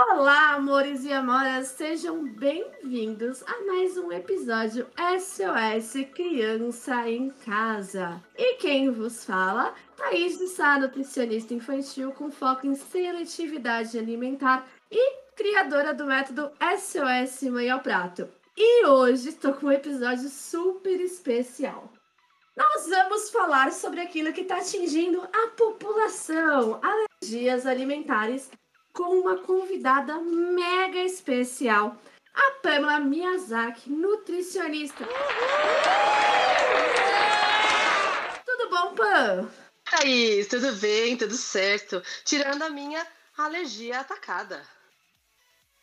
Olá, amores e amoras, sejam bem-vindos a mais um episódio SOS Criança em Casa. E quem vos fala? Thaís de Sá, nutricionista infantil com foco em seletividade alimentar e criadora do método SOS Mãe ao Prato. E hoje estou com um episódio super especial. Nós vamos falar sobre aquilo que está atingindo a população, alergias alimentares com uma convidada mega especial, a Pamela Miyazaki, nutricionista. Tudo bom, Pam? Aí, tudo bem, tudo certo. Tirando a minha alergia atacada.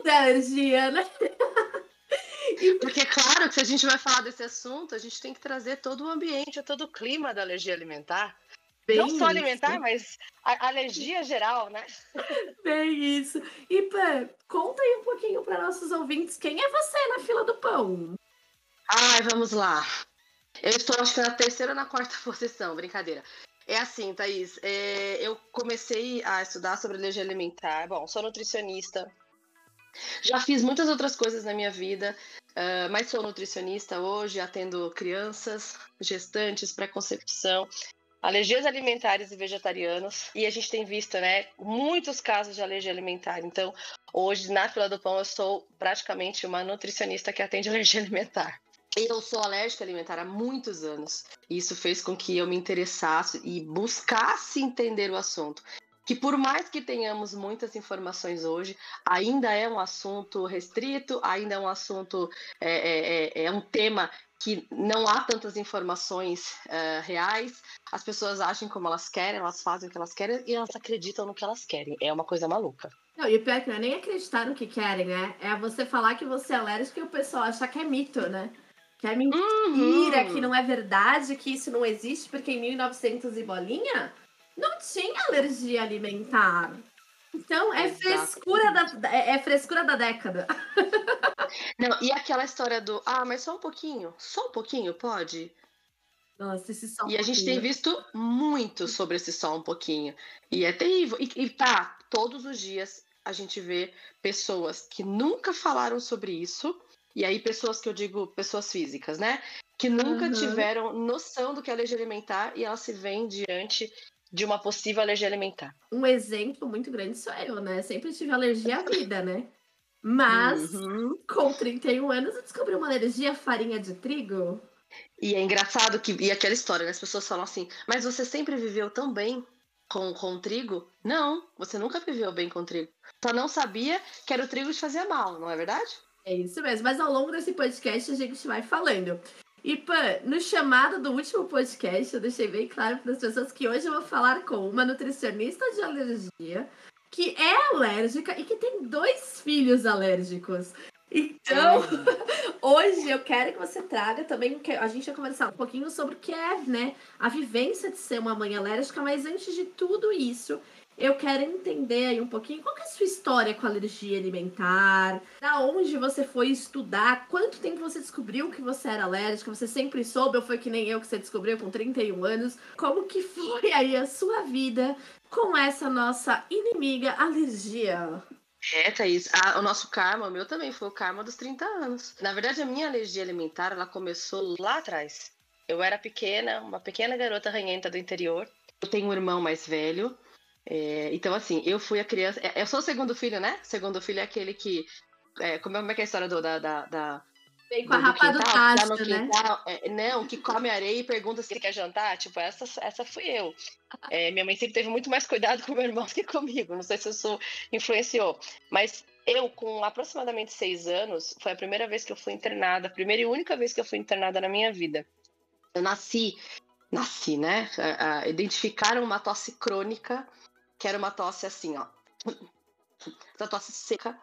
Da alergia, né? Porque é claro que se a gente vai falar desse assunto, a gente tem que trazer todo o ambiente, todo o clima da alergia alimentar. Bem Não só alimentar, isso. mas a alergia geral, né? Bem isso. E, Pã, conta aí um pouquinho para nossos ouvintes quem é você na fila do pão. Ai, vamos lá. Eu estou, acho que na terceira ou na quarta posição, brincadeira. É assim, Thaís, é, eu comecei a estudar sobre alergia alimentar. Bom, sou nutricionista. Já fiz muitas outras coisas na minha vida, uh, mas sou nutricionista hoje, atendo crianças, gestantes, pré-concepção alergias alimentares e vegetarianos. E a gente tem visto, né, muitos casos de alergia alimentar. Então, hoje, na fila do pão, eu sou praticamente uma nutricionista que atende alergia alimentar. Eu sou alérgica alimentar há muitos anos. Isso fez com que eu me interessasse e buscasse entender o assunto. Que por mais que tenhamos muitas informações hoje, ainda é um assunto restrito, ainda é um assunto, é, é, é, é um tema que não há tantas informações uh, reais, as pessoas agem como elas querem, elas fazem o que elas querem e elas acreditam no que elas querem. É uma coisa maluca. Não, e o pior é que não é nem acreditar no que querem, né? É você falar que você é alérgico e o pessoal achar que é mito, né? Que é mentira, uhum. que não é verdade, que isso não existe, porque em 1900 e bolinha não tinha alergia alimentar. Então, é frescura da, é, é frescura da década. Não, e aquela história do, ah, mas só um pouquinho, só um pouquinho, pode? Nossa, esse só um E a gente tem visto muito sobre esse só um pouquinho. E é terrível. E, e tá, todos os dias a gente vê pessoas que nunca falaram sobre isso. E aí, pessoas que eu digo, pessoas físicas, né? Que nunca uhum. tiveram noção do que é alergia alimentar e elas se veem diante de uma possível alergia alimentar. Um exemplo muito grande sou eu, né? Sempre tive alergia à vida, né? Mas, uhum. com 31 anos, eu descobri uma alergia à farinha de trigo. E é engraçado que, e aquela história, né? As pessoas falam assim, mas você sempre viveu tão bem com, com trigo? Não, você nunca viveu bem com trigo. Só não sabia que era o trigo que fazia mal, não é verdade? É isso mesmo, mas ao longo desse podcast a gente vai falando. E, Pan, no chamado do último podcast, eu deixei bem claro para as pessoas que hoje eu vou falar com uma nutricionista de alergia, que é alérgica e que tem dois filhos alérgicos. Então, hoje eu quero que você traga também, a gente vai conversar um pouquinho sobre o que é, né, a vivência de ser uma mãe alérgica, mas antes de tudo isso, eu quero entender aí um pouquinho qual é a sua história com alergia alimentar, da onde você foi estudar, quanto tempo você descobriu que você era alérgica, você sempre soube ou foi que nem eu que você descobriu com 31 anos? Como que foi aí a sua vida com essa nossa inimiga alergia? É, Thaís, a, o nosso karma, o meu também foi o karma dos 30 anos. Na verdade, a minha alergia alimentar, ela começou lá atrás. Eu era pequena, uma pequena garota ranhenta do interior. Eu tenho um irmão mais velho, é, então, assim, eu fui a criança. É, eu sou o segundo filho, né? O segundo filho é aquele que. É, como é que é a história do, da, da, da Vem com a rapa do tacho, né? É, não, que come areia e pergunta se quer jantar. Tipo, essa, essa fui eu. É, minha mãe sempre teve muito mais cuidado com meu irmão do que comigo. Não sei se isso influenciou. Mas eu, com aproximadamente seis anos, foi a primeira vez que eu fui internada. A primeira e única vez que eu fui internada na minha vida. Eu nasci, nasci, né? identificaram uma tosse crônica que era uma tosse assim, ó. Essa tosse seca.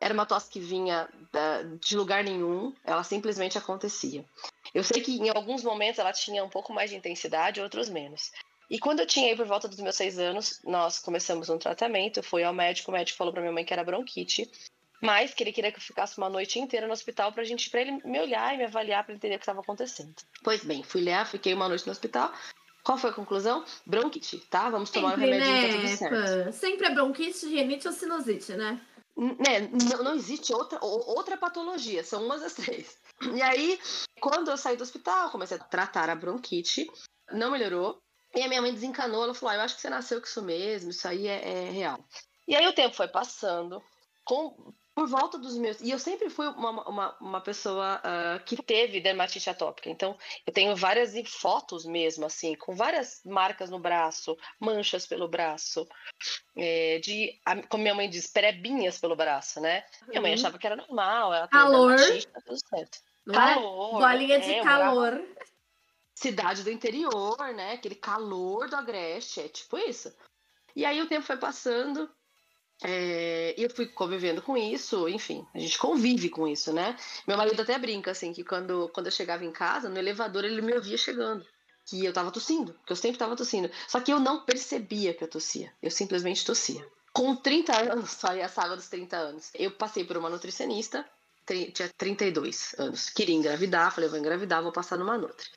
Era uma tosse que vinha de lugar nenhum, ela simplesmente acontecia. Eu sei que em alguns momentos ela tinha um pouco mais de intensidade, outros menos. E quando eu tinha aí por volta dos meus seis anos, nós começamos um tratamento. Eu fui ao médico, o médico falou para minha mãe que era bronquite, mas que ele queria que eu ficasse uma noite inteira no hospital pra gente, para ele me olhar e me avaliar para entender o que estava acontecendo. Pois bem, fui lá, fiquei uma noite no hospital. Qual foi a conclusão? Bronquite, tá? Vamos tomar Sempre, o remedinho, né? tá tudo certo. Sempre é bronquite, rinite ou sinusite, né? Né, não, não existe outra, outra patologia, são umas das três. E aí, quando eu saí do hospital, comecei a tratar a bronquite, não melhorou. E a minha mãe desencanou, ela falou: ah, Eu acho que você nasceu com isso mesmo, isso aí é, é real. E aí o tempo foi passando, com, por volta dos meus. E eu sempre fui uma, uma, uma pessoa uh, que teve dermatite atópica. Então, eu tenho várias fotos mesmo, assim, com várias marcas no braço, manchas pelo braço, é, de, como minha mãe diz, perebinhas pelo braço, né? Minha mãe uhum. achava que era normal, ela calor. tá tudo certo. Não é? calor. É? Bolinha de é, calor. Cidade do interior, né? Aquele calor do Agreste, é tipo isso. E aí o tempo foi passando, é, e eu fui convivendo com isso, enfim, a gente convive com isso, né? Meu marido até brinca, assim, que quando, quando eu chegava em casa, no elevador, ele me ouvia chegando. Que eu tava tossindo, que eu sempre tava tossindo. Só que eu não percebia que eu tossia. Eu simplesmente tossia. Com 30 anos, só a saga dos 30 anos, eu passei por uma nutricionista, tinha 32 anos. Queria engravidar, falei, vou engravidar, vou passar numa nutri.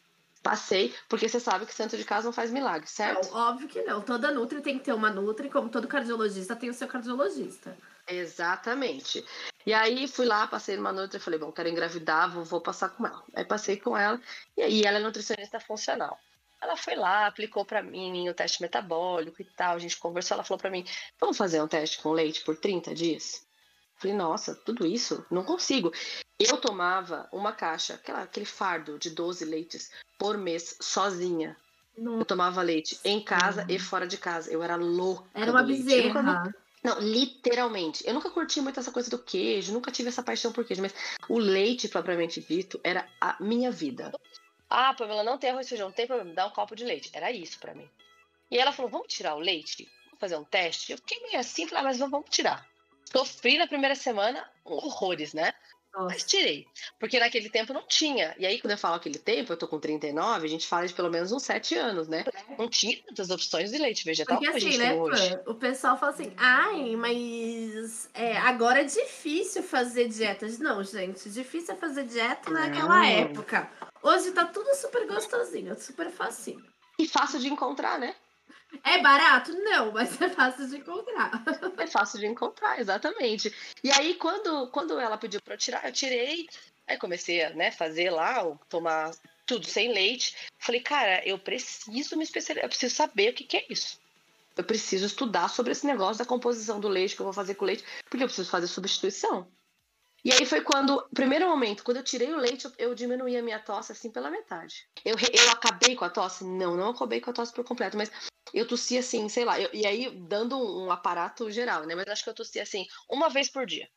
Passei, porque você sabe que santo de casa não faz milagre, certo? Não, óbvio que não. Toda Nutri tem que ter uma Nutri, como todo cardiologista tem o seu cardiologista. Exatamente. E aí fui lá, passei numa Nutri e falei, bom, quero engravidar, vou, vou passar com ela. Aí passei com ela, e aí ela é nutricionista funcional. Ela foi lá, aplicou para mim o teste metabólico e tal, a gente conversou, ela falou para mim, vamos fazer um teste com leite por 30 dias? Falei, nossa, tudo isso? Não consigo. Eu tomava uma caixa, aquela, aquele fardo de 12 leites por mês, sozinha. Nossa. Eu tomava leite em casa uhum. e fora de casa. Eu era louca. Era uma bezerra. Nunca... Não, literalmente. Eu nunca curti muito essa coisa do queijo, nunca tive essa paixão por queijo, mas o leite, propriamente dito, era a minha vida. Ah, Pamela, não tem arroz e feijão, não tem problema, dá um copo de leite. Era isso para mim. E ela falou: vamos tirar o leite? Vamos fazer um teste? Eu fiquei meio assim, falei, ah, mas vamos tirar. Sofri na primeira semana horrores, né? Nossa. Mas tirei. Porque naquele tempo não tinha. E aí, quando eu falo aquele tempo, eu tô com 39, a gente fala de pelo menos uns 7 anos, né? Não tinha tantas opções de leite vegetal Porque assim, né, hoje. o pessoal fala assim, ai, mas é, agora é difícil fazer dietas. Não, gente, difícil é fazer dieta naquela época. Hoje tá tudo super gostosinho, super facinho. E fácil de encontrar, né? É barato? Não, mas é fácil de encontrar. É fácil de encontrar, exatamente. E aí, quando, quando ela pediu para eu tirar, eu tirei. Aí comecei a né, fazer lá, tomar tudo sem leite. Falei, cara, eu preciso me especializar, eu preciso saber o que, que é isso. Eu preciso estudar sobre esse negócio da composição do leite que eu vou fazer com leite, porque eu preciso fazer substituição. E aí foi quando, primeiro momento, quando eu tirei o leite, eu, eu diminuí a minha tosse assim pela metade. Eu, eu acabei com a tosse? Não, não acabei com a tosse por completo, mas eu tossia assim, sei lá, eu, e aí dando um, um aparato geral, né? Mas acho que eu tossia assim, uma vez por dia.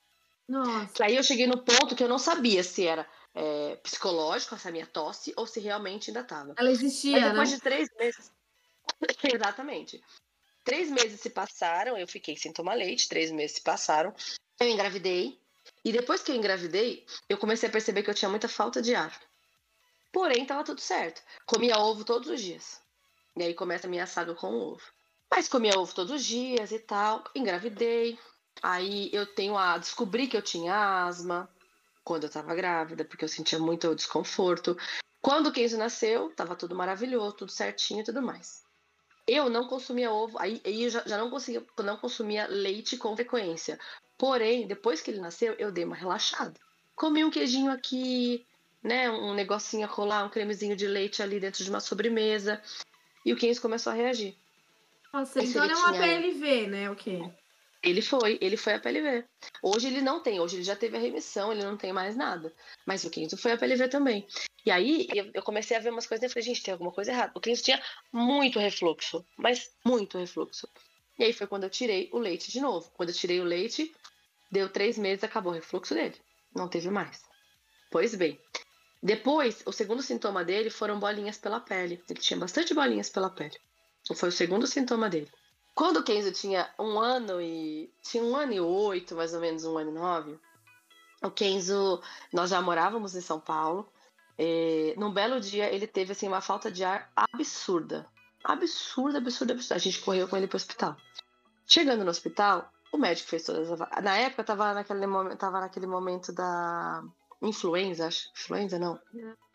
Nossa. Aí eu cheguei no ponto que eu não sabia se era é, psicológico essa minha tosse ou se realmente ainda tava. Ela existia, Mas depois né? de três meses. Exatamente. Três meses se passaram, eu fiquei sem tomar leite, três meses se passaram. Eu engravidei, e depois que eu engravidei, eu comecei a perceber que eu tinha muita falta de ar. Porém, estava tudo certo. Comia ovo todos os dias. E aí começa a minha saga com ovo. Mas comia ovo todos os dias e tal. Engravidei. Aí eu tenho a. Descobri que eu tinha asma quando eu estava grávida, porque eu sentia muito desconforto. Quando o Kenzo nasceu, estava tudo maravilhoso, tudo certinho e tudo mais. Eu não consumia ovo, aí, aí eu já, já não conseguia, não consumia leite com frequência. Porém, depois que ele nasceu, eu dei uma relaxada. Comi um queijinho aqui, né, um negocinho a colar, um cremezinho de leite ali dentro de uma sobremesa. E o Kenzo começou a reagir. Nossa, então ele é uma. PLV, né? O quê? Ele foi, ele foi a PLV. Hoje ele não tem, hoje ele já teve a remissão, ele não tem mais nada. Mas o Kenzo foi a PLV também. E aí eu comecei a ver umas coisas e falei, gente, tem alguma coisa errada. O Kenzo tinha muito refluxo, mas muito refluxo. E aí foi quando eu tirei o leite de novo. Quando eu tirei o leite, deu três meses, acabou o refluxo dele. Não teve mais. Pois bem, depois, o segundo sintoma dele foram bolinhas pela pele. Ele tinha bastante bolinhas pela pele. Foi o segundo sintoma dele. Quando o Kenzo tinha um ano e. Tinha um ano e oito, mais ou menos, um ano e nove. O Kenzo, nós já morávamos em São Paulo. E, num belo dia, ele teve assim, uma falta de ar absurda. Absurda, absurda, absurda. A gente correu com ele para o hospital. Chegando no hospital, o médico fez todas as. Na época, tava naquele, momento, tava naquele momento da influenza, acho. Influenza, não.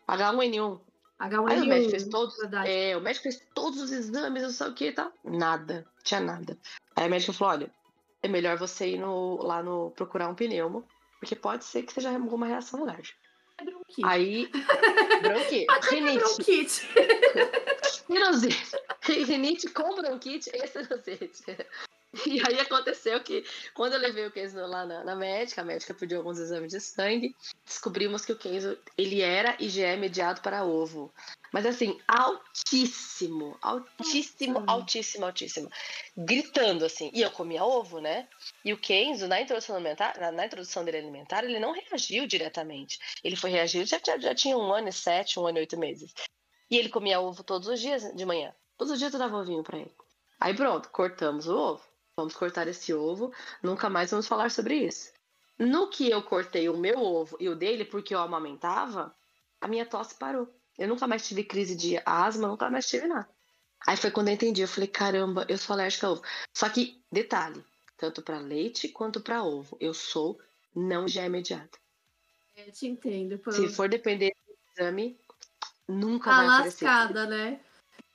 H1N1. H1N1. Aí o médico fez todos, é, o médico fez todos os exames, não sei o que e tal. Nada, tinha nada. Aí o médico falou: olha, é melhor você ir no, lá no procurar um pneumo, porque pode ser que seja alguma reação alérgica. É bronquite. Aí, bronquite, ser rinite, bronquite. Sinusite, rinite com bronquite e sinusite. E aí aconteceu que, quando eu levei o Kenzo lá na, na médica, a médica pediu alguns exames de sangue, descobrimos que o Kenzo, ele era IgE mediado para ovo. Mas assim, altíssimo, altíssimo, Nossa. altíssimo, altíssimo. Gritando assim. E eu comia ovo, né? E o Kenzo, na introdução alimentar, na, na introdução dele alimentar, ele não reagiu diretamente. Ele foi reagir, já, já, já tinha um ano e sete, um ano e oito meses. E ele comia ovo todos os dias de manhã. Todos os dias eu dava ovinho pra ele. Aí pronto, cortamos o ovo. Vamos cortar esse ovo, nunca mais vamos falar sobre isso. No que eu cortei o meu ovo e o dele, porque eu amamentava, a minha tosse parou. Eu nunca mais tive crise de asma, nunca mais tive nada. Aí foi quando eu entendi, eu falei, caramba, eu sou alérgica a ovo. Só que, detalhe, tanto para leite quanto para ovo, eu sou não já imediata. Eu te entendo. Pô. Se for depender do exame, nunca Tá vai aparecer. lascada, né?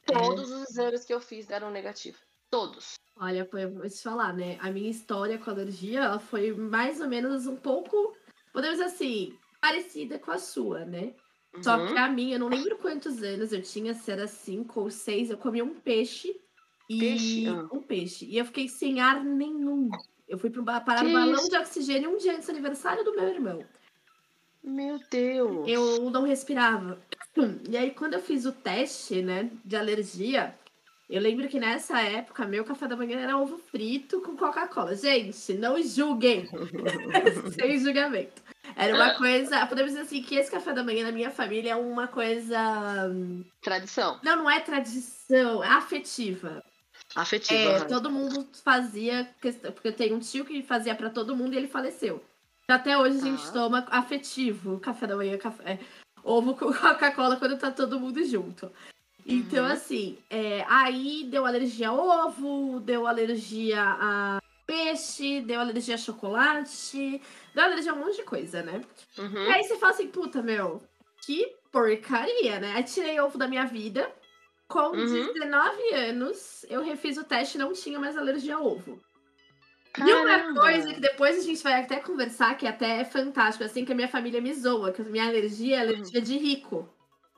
Todos os exames que eu fiz deram negativo. Todos. Olha, vou te falar, né? A minha história com alergia, ela foi mais ou menos um pouco, podemos dizer assim, parecida com a sua, né? Só Uhum. que a minha, eu não lembro quantos anos eu tinha, se era cinco ou seis, eu comia um peixe e Peixe? Ah. um peixe. E eu fiquei sem ar nenhum. Eu fui pro ba- parar no balão isso? de oxigênio um dia antes do aniversário do meu irmão. Meu Deus. Eu não respirava. E aí, quando eu fiz o teste, né, de alergia, eu lembro que nessa época, meu café da manhã era ovo frito com Coca-Cola. Gente, não julguem. Sem julgamento. Era uma coisa. Podemos dizer assim que esse café da manhã na minha família é uma coisa. Tradição. Não, não é tradição, é afetiva. Afetiva. É, todo mundo fazia. questão- Porque eu tenho um tio que fazia pra todo mundo e ele faleceu. Então, até hoje a gente Tá. toma afetivo, café da manhã, café, é, ovo com Coca-Cola quando tá todo mundo junto. Então, Uhum. assim, é, aí deu alergia a ovo, deu alergia a peixe, deu alergia a chocolate, deu alergia a um monte de coisa, né? E Uhum. aí você fala assim, puta, meu, que porcaria, né? Aí tirei ovo da minha vida. Com Uhum. 19 anos, eu refiz o teste e não tinha mais alergia a ovo. E uma Caramba. coisa que depois a gente vai até conversar, que até é fantástico, assim, que a minha família me zoa, que a minha alergia é alergia de rico.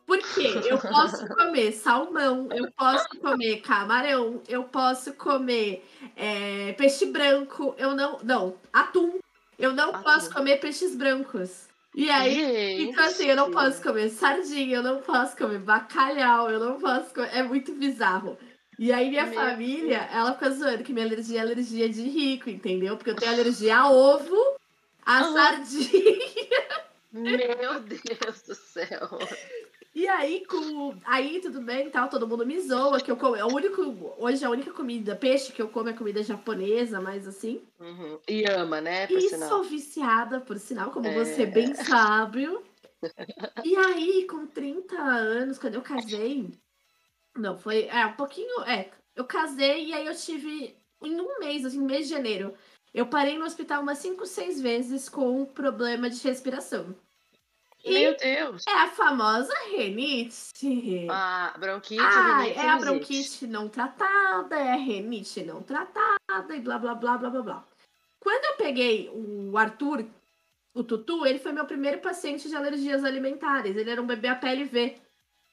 Por quê? Eu posso comer salmão, eu posso comer camarão, eu posso comer é, peixe branco, eu não. Não, atum. Eu não Atum. posso comer peixes brancos. E aí, então, assim, eu não Gente. posso comer sardinha, eu não posso comer bacalhau, eu não posso comer. É muito bizarro. E aí, minha família, ela fica zoando que minha alergia é alergia de rico, entendeu? Porque eu tenho alergia a ovo, a Aham. sardinha. Meu Deus do céu. E aí, com... aí tudo bem e tal, todo mundo me zoa, que eu como. É o único... Hoje a única comida, peixe que eu como é comida japonesa, mas assim. Uhum. E ama, né? Por E sinal. sou viciada, por sinal, como É. você bem sabe. E aí, com 30 anos, quando eu casei. Não, foi. É, um pouquinho. É, eu casei e aí eu tive. Em um mês, assim, mês de janeiro. Eu parei no hospital umas 5, 6 vezes com um problema de respiração. E Meu Deus. é a famosa renite. A bronquite, Ai, rinite, é a bronquite não tratada, é a renite não tratada e blá blá blá blá blá blá. Quando eu peguei o Arthur, o Tutu, ele foi meu primeiro paciente de alergias alimentares. Ele era um bebê APLV.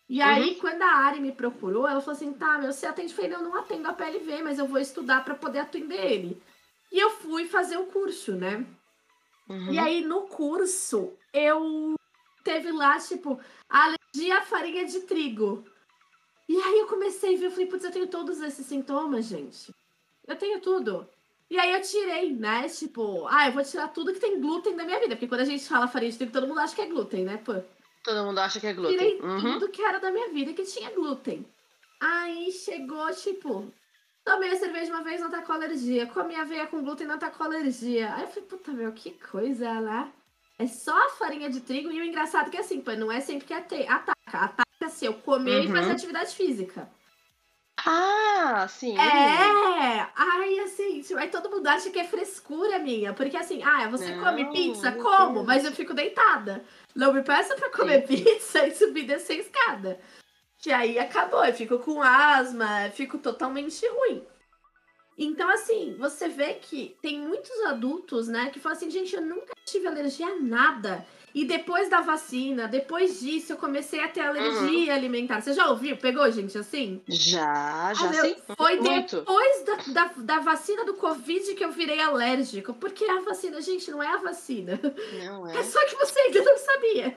E aí, quando a Ari me procurou, ela falou assim: tá, meu, você atende? Eu falei: não, não atendo a PLV, mas eu vou estudar pra poder atender ele. E eu fui fazer o curso, né? Uhum. E aí, no curso, eu teve lá, tipo, alergia à farinha de trigo. E aí eu comecei a ver, eu falei, putz, eu tenho todos esses sintomas, gente. Eu tenho tudo. E aí eu tirei, né? Tipo, ah, eu vou tirar tudo que tem glúten da minha vida. Porque quando a gente fala farinha de trigo, todo mundo acha que é glúten, né? Pô. Todo mundo acha que é glúten. Tirei Uhum. tudo que era da minha vida que tinha glúten. Aí chegou, tipo, tomei a cerveja uma vez, não tá com alergia. Comi aveia com glúten, não tá com alergia. Aí eu falei, puta, meu, que coisa lá. É só a farinha de trigo. E o engraçado é que assim, pô, não é sempre que ate- ataca. Ataca se eu comer e Uhum. fazer atividade física. Ah, sim. É! Aí assim, aí todo mundo acha que é frescura minha. Porque assim, ah, você Não, come pizza? Como, mas eu fico deitada. Não me peça pra comer pizza e subir descer a escada. Que aí acabou, eu fico com asma, fico totalmente ruim. Então, assim, você vê que tem muitos adultos, né, que falam assim, gente, eu nunca tive alergia a nada. E depois da vacina, depois disso, eu comecei a ter alergia uhum. alimentar. Você já ouviu? Pegou, gente, assim? Já, já ah, sim. Foi Muito. depois da, da, da, vacina do Covid que eu virei alérgico. Porque a vacina, gente, não é a vacina. Não é. É só que você ainda não sabia.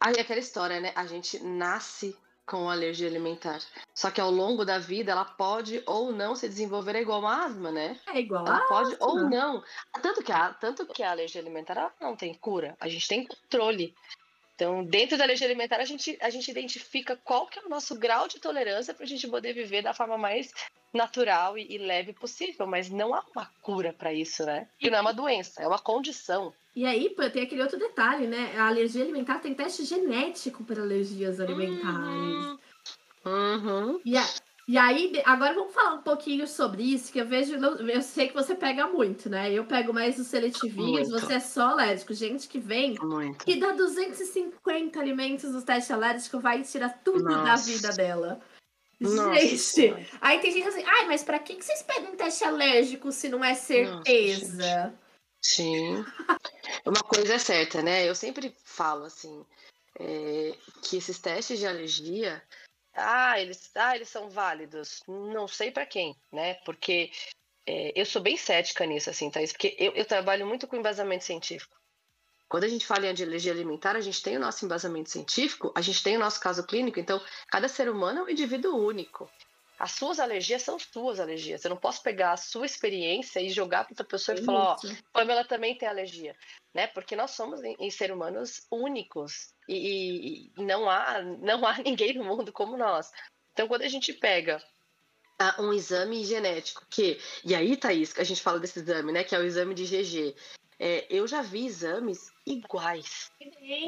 Aí é aquela história, né? A gente nasce com alergia alimentar. Só que ao longo da vida ela pode ou não se desenvolver é igual uma asma, né? É igual ela pode asma. ou não. Tanto que, a, tanto que a alergia alimentar não tem cura, a gente tem controle. Então, dentro da alergia alimentar, a gente, a gente identifica qual que é o nosso grau de tolerância para a gente poder viver da forma mais natural e, e leve possível, mas não há uma cura para isso, né? E não é uma doença, é uma condição. E aí, tem aquele outro detalhe, né? A alergia alimentar tem teste genético para alergias alimentares. Uhum. E, a, e aí, agora vamos falar um pouquinho sobre isso, que eu vejo, eu sei que você pega muito, né? Eu pego mais os seletivinhos, muito. você é só alérgico. Gente que vem muito. que dá 250 alimentos no teste alérgico, vai tirar tudo Nossa. da vida dela. Nossa. Gente, aí tem gente assim, ai, mas pra que vocês pedem teste alérgico se não é certeza? Nossa, Sim. Uma coisa é certa, né? Eu sempre falo assim, é, que esses testes de alergia, ah, eles, ah, eles são válidos. Não sei para quem, né? Porque é, eu sou bem cética nisso, assim, Thaís, porque eu, eu trabalho muito com embasamento científico. Quando a gente fala em alergia alimentar, a gente tem o nosso embasamento científico, a gente tem o nosso caso clínico, então cada ser humano é um indivíduo único. As suas alergias são suas alergias. Eu não posso pegar a sua experiência e jogar para outra pessoa e falar, ó, Pamela também tem alergia, né? Porque nós somos em, em seres humanos únicos e, e, não há não há ninguém no mundo como nós. Então, quando a gente pega um exame genético que e aí, Thaís, que a gente fala desse exame, né? Que é o exame de GG. É, eu já vi exames iguais.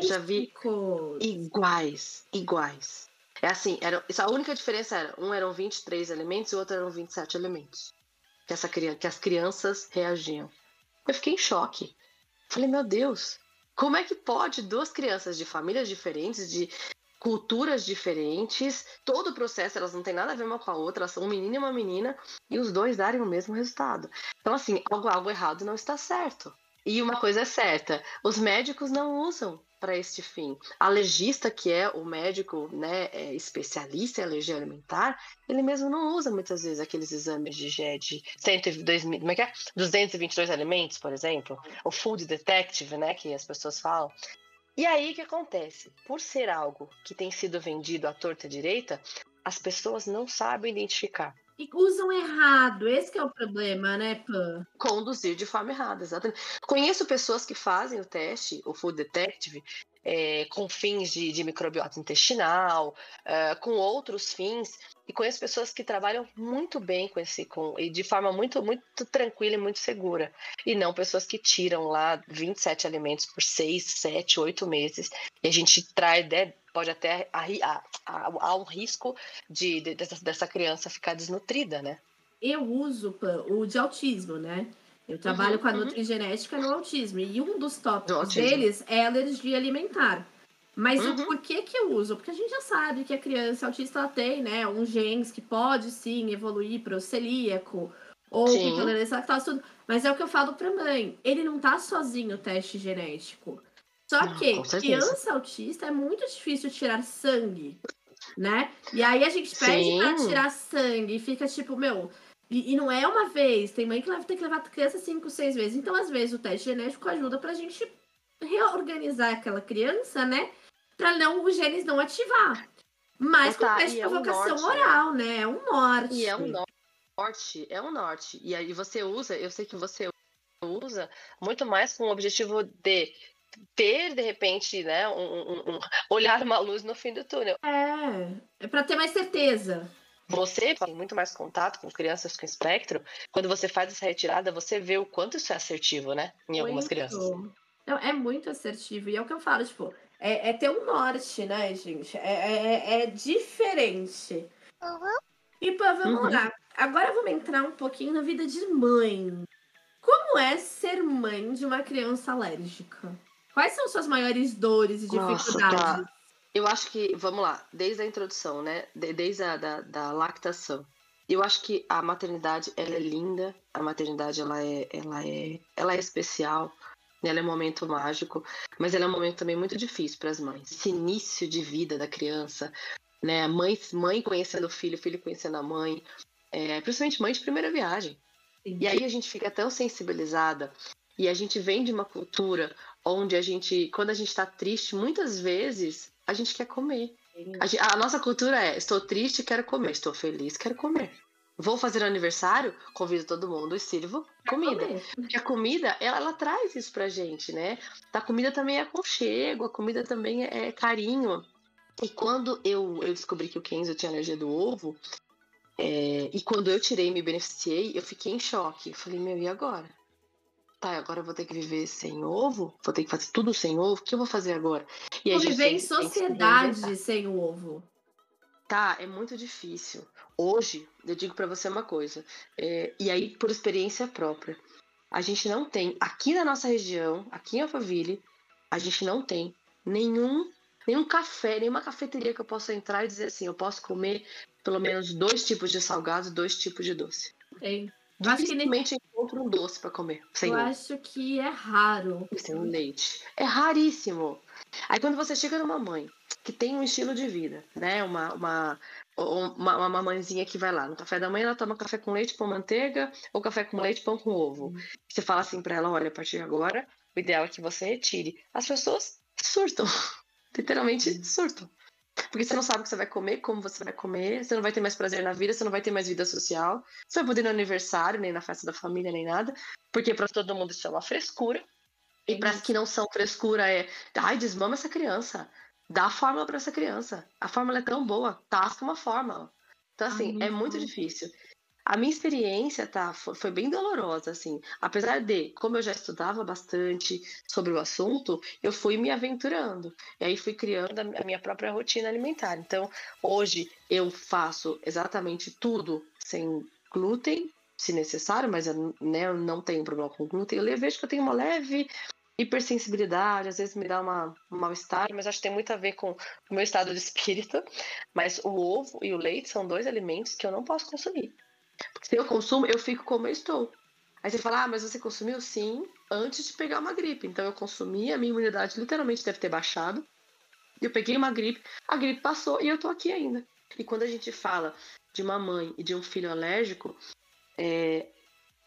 Já vi iguais, iguais. É assim, era, a única diferença era, um eram 23 elementos e o outro eram 27 elementos. Que, essa, que as crianças reagiam. Eu fiquei em choque. Falei, meu Deus, como é que pode duas crianças de famílias diferentes, de culturas diferentes, todo o processo, elas não têm nada a ver uma com a outra, elas são um menino e uma menina, e os dois darem o mesmo resultado. Então, assim, algo, algo errado não está certo. E uma coisa é certa: os médicos não usam para este fim. A legista, que é o médico né, é especialista em alergia alimentar, ele mesmo não usa muitas vezes aqueles exames de GE de 102, como é que é? 222 alimentos, por exemplo, o Food Detective, né, que as pessoas falam. E aí o que acontece? Por ser algo que tem sido vendido à torta direita, as pessoas não sabem identificar. E usam errado, esse é o problema, né, Pan? Conduzir de forma errada, exatamente. Conheço pessoas que fazem o teste, o Food Detective, é, com fins de, de microbiota intestinal, é, com outros fins, e conheço pessoas que trabalham muito bem com esse, com, e de forma muito, muito tranquila e muito segura. E não pessoas que tiram lá 27 alimentos por 6, 7, 8 meses, e a gente traz, né, pode até há um risco de, de dessa, dessa, criança ficar desnutrida, né? Eu uso o de autismo, né? Eu trabalho uhum, com a uhum. nutrigenética no autismo e um dos tópicos deles é alergia alimentar. Mas uhum. o porquê que eu uso? Porque a gente já sabe que a criança autista tem, né, uns genes que pode sim evoluir para o celíaco ou intolerância à lactose, tudo. Mas é o que eu falo para mãe, ele não tá sozinho o teste genético. Só que criança autista é muito difícil tirar sangue, né? E aí a gente pede pra tirar sangue e fica tipo, meu. E, e, não é uma vez, tem mãe que vai ter que levar a criança cinco, seis vezes. Então, às vezes, o teste genético ajuda pra gente reorganizar aquela criança, né? Pra não os genes não ativar. Mas tá, com teste de é provocação um oral, né? É um norte. E é um norte, é um norte. E aí você usa, eu sei que você usa muito mais com o objetivo de ter, de repente, né, um, um, um, olhar uma luz no fim do túnel. É, é para ter mais certeza. Você tem muito mais contato com crianças com espectro. Quando você faz essa retirada, você vê o quanto isso é assertivo, né? Em muito. algumas crianças. Não, é muito assertivo. E é o que eu falo, tipo, é, é ter um norte, né, gente? É, é, é diferente. Uhum. E, pô, vamos uhum. lá. Agora vamos entrar um pouquinho na vida de mãe. Como é ser mãe de uma criança alérgica? Quais são suas maiores dores e dificuldades? Nossa, tá. Eu acho que, vamos lá, desde a introdução, né? Desde a da, da lactação. eu acho que a maternidade ela é linda, a maternidade ela é, ela é, ela é especial, né? ela é um momento mágico, mas ela é um momento também muito difícil para as mães. Esse início de vida da criança, né? Mãe, mãe conhecendo o filho, filho conhecendo a mãe, é, principalmente mãe de primeira viagem. E aí a gente fica tão sensibilizada e a gente vem de uma cultura onde a gente, quando a gente está triste, muitas vezes a gente quer comer. A, a, nossa cultura é: estou triste, quero comer. Estou feliz, quero comer. Vou fazer aniversário, convido todo mundo e sirvo comida. Porque a comida, ela, ela, traz isso pra gente, né? A comida também é aconchego, a comida também é, é carinho. E quando eu, eu descobri que o Kenzo tinha alergia do ovo, é, e quando eu tirei e me beneficiei, eu fiquei em choque. Eu falei, meu, e agora? Tá, agora eu vou ter que viver sem ovo, vou ter que fazer tudo sem ovo, o que eu vou fazer agora? E vou viver em sociedade sem o ovo. Tá, é muito difícil. Hoje, eu digo para você uma coisa, é, e aí por experiência própria, a gente não tem, aqui na nossa região, aqui em Alphaville, a gente não tem nenhum, nenhum café, nenhuma cafeteria que eu possa entrar e dizer assim, eu posso comer pelo menos dois tipos de salgado, dois tipos de doce. Tem. Eu acho que nem encontro um doce para comer. Sem eu acho que é raro. Sem um leite. É raríssimo. Aí quando você chega numa mãe que tem um estilo de vida, né? Uma, uma, uma, uma mamãezinha que vai lá no café da manhã, ela toma café com leite, pão manteiga, ou café com leite, pão com ovo. Uhum. Você fala assim para ela, olha, a partir de agora, o ideal é que você retire. As pessoas surtam. Literalmente surtam. Porque você não sabe o que você vai comer, como você vai comer, você não vai ter mais prazer na vida, você não vai ter mais vida social, você vai poder ir no aniversário, nem na festa da família, nem nada, porque para todo mundo isso é uma frescura. E para as que não são frescura é, ai, desmama essa criança, dá a fórmula para essa criança. A fórmula é tão boa, tasca uma fórmula. Então, assim, ai, é muito difícil. A minha experiência, tá, foi, bem dolorosa, assim. Apesar de, como eu já estudava bastante sobre o assunto, eu fui me aventurando. E aí fui criando a minha própria rotina alimentar. Então, hoje eu faço exatamente tudo sem glúten, se necessário, mas eu, né, eu não tenho problema com glúten. Eu vejo que eu tenho uma leve hipersensibilidade, às vezes me dá uma, um mal-estar, mas acho que tem muito a ver com o meu estado de espírito. Mas o ovo e o leite são dois alimentos que eu não posso consumir. Porque se eu consumo, eu fico como eu estou. Aí você fala, ah, mas você consumiu sim antes de pegar uma gripe. Então eu consumi, a minha imunidade literalmente deve ter baixado. Eu peguei uma gripe, a gripe passou e eu tô aqui ainda. E quando a gente fala de uma mãe e de um filho alérgico, é,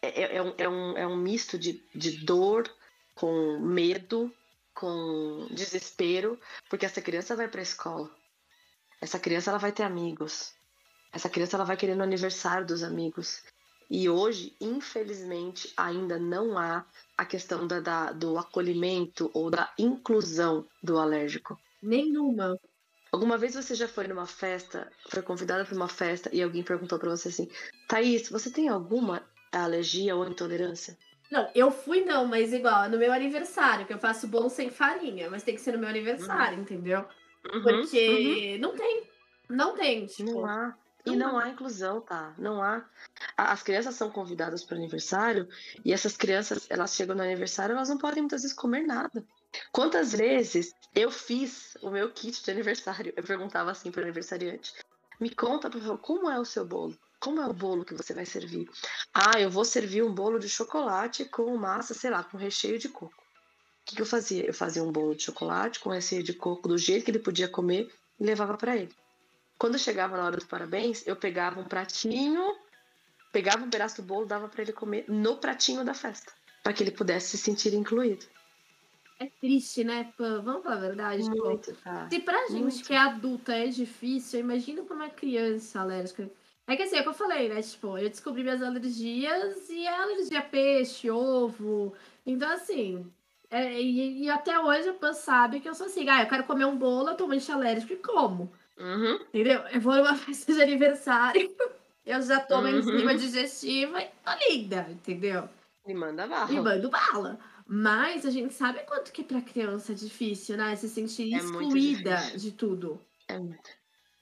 é, é, um, é, um, é um misto de, de dor com medo, com desespero, porque essa criança vai para a escola. Essa criança ela vai ter amigos. Essa criança ela vai querer no aniversário dos amigos. E hoje, infelizmente, ainda não há a questão da, da, do acolhimento ou da inclusão do alérgico. Nenhuma. Alguma vez você já foi numa festa, foi convidada para uma festa e alguém perguntou para você assim: Thaís, você tem alguma alergia ou intolerância? Não, eu fui não, mas igual, no meu aniversário, que eu faço bolo sem farinha, mas tem que ser no meu aniversário, uhum. entendeu? Uhum, Porque uhum. não tem. Não tem, tipo. Não há. E não há inclusão, tá? Não há. As crianças são convidadas para o aniversário e essas crianças, elas chegam no aniversário, elas não podem muitas vezes comer nada. Quantas vezes eu fiz o meu kit de aniversário? Eu perguntava assim para o aniversariante: me conta, por favor, como é o seu bolo? Como é o bolo que você vai servir? Ah, eu vou servir um bolo de chocolate com massa, sei lá, com recheio de coco. O que, que eu fazia? Eu fazia um bolo de chocolate com recheio de coco do jeito que ele podia comer e levava para ele. Quando chegava na hora do parabéns, eu pegava um pratinho, pegava um pedaço do bolo, dava para ele comer no pratinho da festa, para que ele pudesse se sentir incluído. É triste, né? Pô, vamos falar a verdade. Muito, tá. Se pra gente Muito. que é adulta é difícil, imagina pra uma criança alérgica. É que assim, é o que eu falei, né? Tipo, eu descobri minhas alergias e é alergia a peixe, ovo. Então, assim, é, e, e, até hoje a sabe que eu sou assim, ah, eu quero comer um bolo, eu tô muito alérgico e como. Uhum. Entendeu? Eu vou numa festa de aniversário, eu já tomo uhum. enzima digestiva e tô linda, entendeu? E manda bala. E mando bala. Mas a gente sabe quanto que pra criança é difícil, né? Se sentir é excluída de tudo. É muito.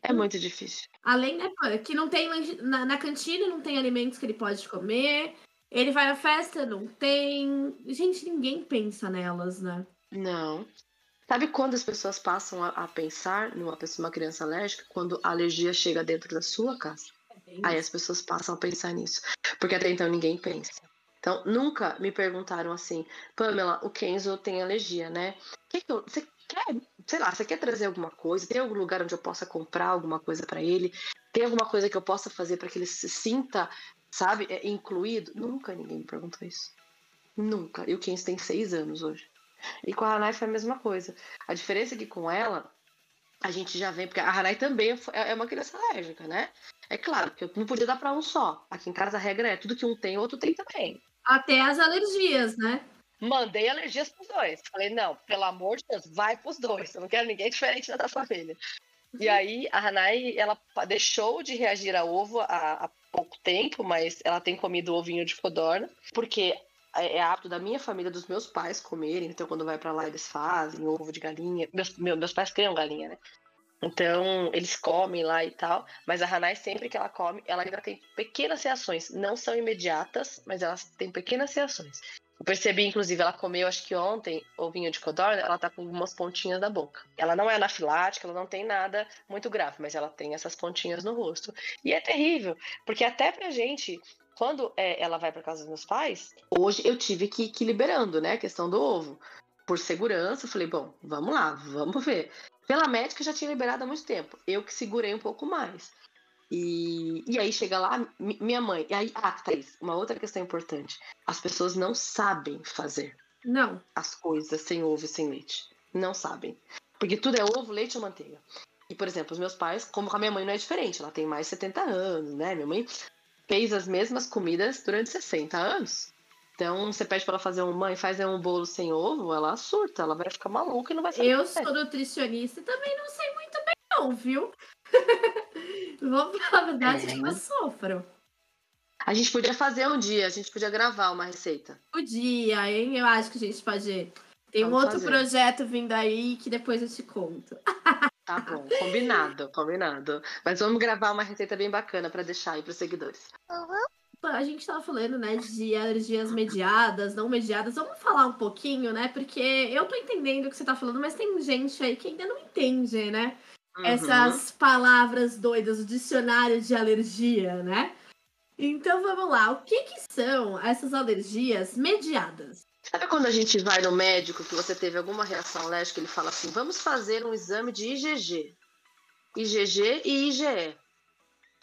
É muito difícil. Além, né, que não tem. Na, na cantina não tem alimentos que ele pode comer. Ele vai na festa, não tem. Gente, ninguém pensa nelas, né? Não. Sabe quando as pessoas passam a, a pensar numa pessoa, uma criança alérgica? Quando a alergia chega dentro da sua casa. Aí as pessoas passam a pensar nisso. Porque até então ninguém pensa. Então, nunca me perguntaram assim, Pamela, o Kenzo tem alergia, né? Que que eu, você quer, sei lá, você quer trazer alguma coisa? Tem algum lugar onde eu possa comprar alguma coisa para ele? Tem alguma coisa que eu possa fazer para que ele se sinta, sabe, é, incluído? Nunca ninguém me perguntou isso. Nunca. E o Kenzo tem seis anos hoje. E com a Hanai foi a mesma coisa. A diferença é que com ela, a gente já vem, porque a Hanai também é, é uma criança alérgica, né? É claro que eu não podia dar para um só. Aqui em casa a regra é tudo que um tem, outro tem também. Até as alergias, né? Mandei alergias pros dois. Falei, não, pelo amor de Deus, vai pros dois. Eu não quero ninguém diferente da família. E aí, a Hanai, ela deixou de reagir a ovo há, há pouco tempo, mas ela tem comido ovinho de codorna, porque é, é apto da minha família, dos meus pais comerem. Então, quando vai para lá, eles fazem ovo de galinha. Meus, meus pais criam galinha, né? Então, eles comem lá e tal, mas a Hanai, sempre que ela come, ela ainda tem pequenas reações. Não são imediatas, mas elas têm pequenas reações. Eu percebi, inclusive, ela comeu, acho que ontem, ovinho de codorna, ela tá com algumas pontinhas na boca. Ela não é anafilática, ela não tem nada muito grave, mas ela tem essas pontinhas no rosto. E é terrível, porque até pra gente, quando é, ela vai para casa dos meus pais, hoje eu tive que ir liberando, né, a questão do ovo. Por segurança, eu falei, bom, vamos lá, vamos ver. Pela médica já tinha liberado há muito tempo. Eu que segurei um pouco mais. E, e aí chega lá, minha mãe. E aí, ah, Thaís, uma outra questão importante. As pessoas não sabem fazer. Não. As coisas sem ovo e sem leite. Não sabem. Porque tudo é ovo, leite ou manteiga. E, por exemplo, os meus pais, como a minha mãe não é diferente, ela tem mais de 70 anos, né? Minha mãe fez as mesmas comidas durante 60 anos. Então, você pede para ela fazer um mãe, faz um bolo sem ovo, ela surta, ela vai ficar maluca e não vai saber. Eu sou nutricionista e também não sei muito bem, não, viu? Vou falar a verdade é. eu sofro. A gente podia fazer um dia, a gente podia gravar uma receita. Podia, hein? Eu acho que a gente pode. Tem Vamos um outro fazer. projeto vindo aí que depois eu te conto. Tá bom, combinado, combinado. Mas vamos gravar uma receita bem bacana para deixar aí para os seguidores. Uhum a gente estava falando, né, de alergias mediadas, não mediadas. Vamos falar um pouquinho, né? Porque eu tô entendendo o que você tá falando, mas tem gente aí que ainda não entende, né? Uhum. Essas palavras doidas, o dicionário de alergia, né? Então vamos lá, o que, que são essas alergias mediadas? Sabe quando a gente vai no médico que você teve alguma reação alérgica, ele fala assim: vamos fazer um exame de IgG. IgG e IgE.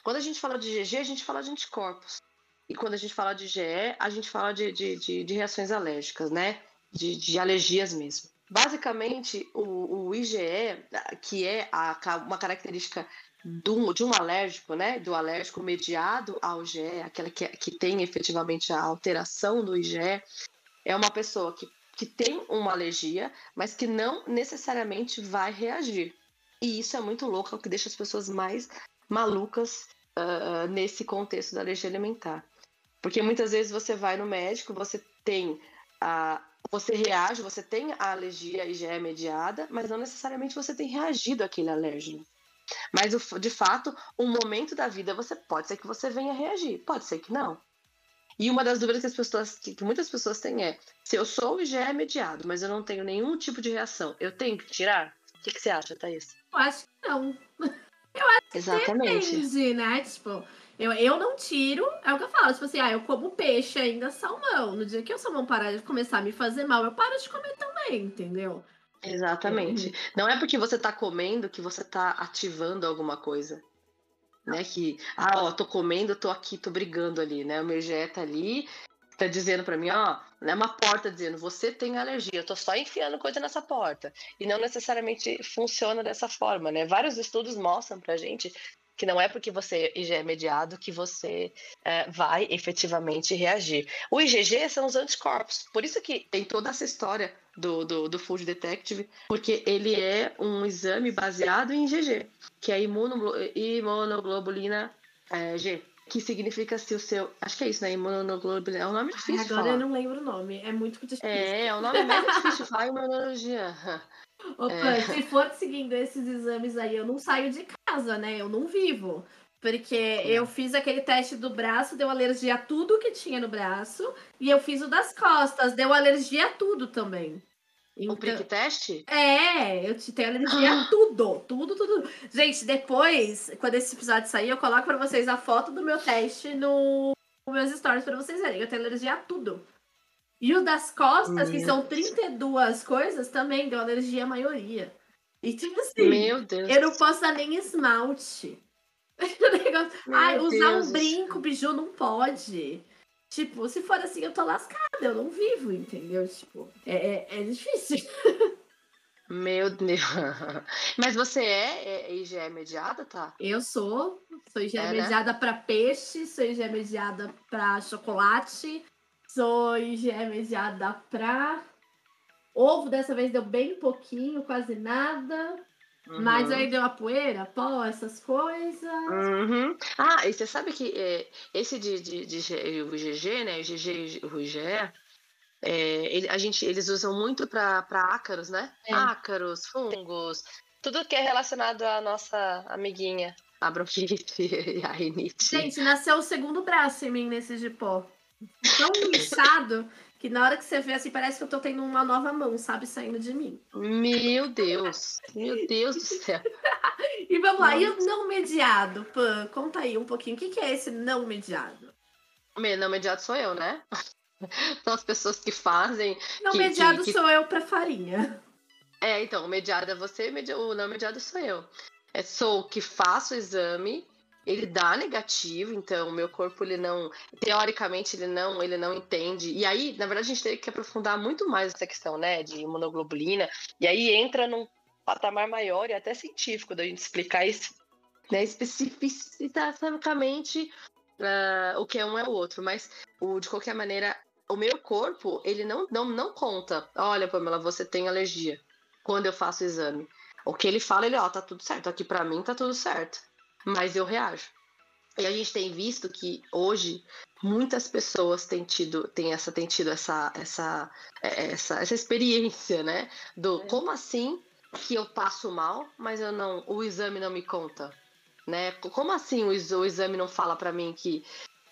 Quando a gente fala de IgG, a gente fala de anticorpos. E quando a gente fala de GE, a gente fala de, de, de, de reações alérgicas, né? De, de alergias mesmo. Basicamente, o, o IgE, que é a, uma característica do, de um alérgico, né? Do alérgico mediado ao IgE, aquela que, que tem efetivamente a alteração do IgE, é uma pessoa que, que tem uma alergia, mas que não necessariamente vai reagir. E isso é muito louco, é o que deixa as pessoas mais malucas uh, nesse contexto da alergia alimentar. Porque muitas vezes você vai no médico, você tem a. Você reage, você tem a alergia e já é mediada, mas não necessariamente você tem reagido àquele alérgeno. Mas, de fato, um momento da vida você pode ser que você venha reagir, pode ser que não. E uma das dúvidas que, as pessoas, que, muitas pessoas têm é: se eu sou e já é mediado, mas eu não tenho nenhum tipo de reação, eu tenho que tirar? O que, que você acha, Thaís? Eu acho que não. Eu acho Exatamente. que depende, né? Tipo, eu, eu não tiro, é o que eu falo, tipo assim, ah, eu como peixe ainda salmão. No dia que o salmão parar de começar a me fazer mal, eu paro de comer também, entendeu? Exatamente. Uhum. Não é porque você tá comendo que você tá ativando alguma coisa. Né? Que, ah, ó, tô comendo, tô aqui, tô brigando ali, né? O meu GE tá ali, tá dizendo para mim, ó, é uma porta dizendo, você tem alergia, eu tô só enfiando coisa nessa porta. E não necessariamente funciona dessa forma, né? Vários estudos mostram pra gente que não é porque você IgE é mediado que você é, vai efetivamente reagir. O IgG são os anticorpos, por isso que tem toda essa história do, do, do Food Detective, porque ele é um exame baseado em IgG, que é imunoglobulina é, G que significa se o seu. Acho que é isso, né? Imunoglobulina. É um nome difícil. Agora eu não lembro o nome. É muito difícil. É, é o nome mais difícil de falar imunologia. Opa, é. se for seguindo esses exames aí, eu não saio de casa, né? Eu não vivo. Porque eu fiz aquele teste do braço, deu alergia a tudo que tinha no braço. E eu fiz o das costas, deu alergia a tudo também. Então, o prick teste? É, eu te tenho alergia a tudo, tudo, tudo. Gente, depois, quando esse episódio sair, eu coloco pra vocês a foto do meu teste no meus stories pra vocês verem. Eu tenho alergia a tudo. E o das costas, meu que são 32 coisas, também deu alergia à maioria. E tipo assim, meu Deus. eu não posso dar nem esmalte. Ai, usar Deus. um brinco, biju, não pode. Tipo, se for assim, eu tô lascada, eu não vivo, entendeu? Tipo, é, é, é difícil. Meu Deus. Mas você é, é IgE mediada, tá? Eu sou. Sou IgE é, né? mediada né? para peixe, sou IgE mediada para chocolate, sou IgE mediada para ovo. Dessa vez deu bem pouquinho, quase nada. Uhum. Mas aí deu a poeira, pó, essas coisas. Uhum. Ah, e você sabe que é, esse de, de, de, de, o GG, né? O GG e o IgE, é, ele, a gente, eles usam muito para ácaros, né? É. Ácaros, fungos, tudo que é relacionado à nossa amiguinha, a bronquite e a rinite. Gente, nasceu o segundo braço em mim nesse de pó. Tão inchado que na hora que você vê assim, parece que eu tô tendo uma nova mão, sabe, saindo de mim. Meu Deus! Meu Deus do céu! e vamos lá, e o não mediado, Pan? Conta aí um pouquinho. O que, que é esse não mediado? Não mediado sou eu, né? São as pessoas que fazem. Não que, mediado que, que... sou eu para farinha. É, então, o mediado é você, o não mediado sou eu. É, sou que faço o exame, ele dá negativo, então o meu corpo ele não, teoricamente ele não, ele não entende. E aí, na verdade, a gente tem que aprofundar muito mais essa questão, né, de imunoglobulina. E aí entra num patamar maior e até científico da gente explicar isso, né, especificamente uh, o que é um é o outro. Mas o, de qualquer maneira, o meu corpo, ele não, não, não conta. Olha, Pamela, você tem alergia. Quando eu faço o exame. O que ele fala, ele, ó, tá tudo certo. Aqui para mim tá tudo certo. Mas eu reajo. E a gente tem visto que hoje muitas pessoas têm tido, têm essa, têm tido essa, essa, é, essa, essa experiência, né? Do é. como assim que eu passo mal, mas eu não, o exame não me conta, né? Como assim o, exame não fala para mim que,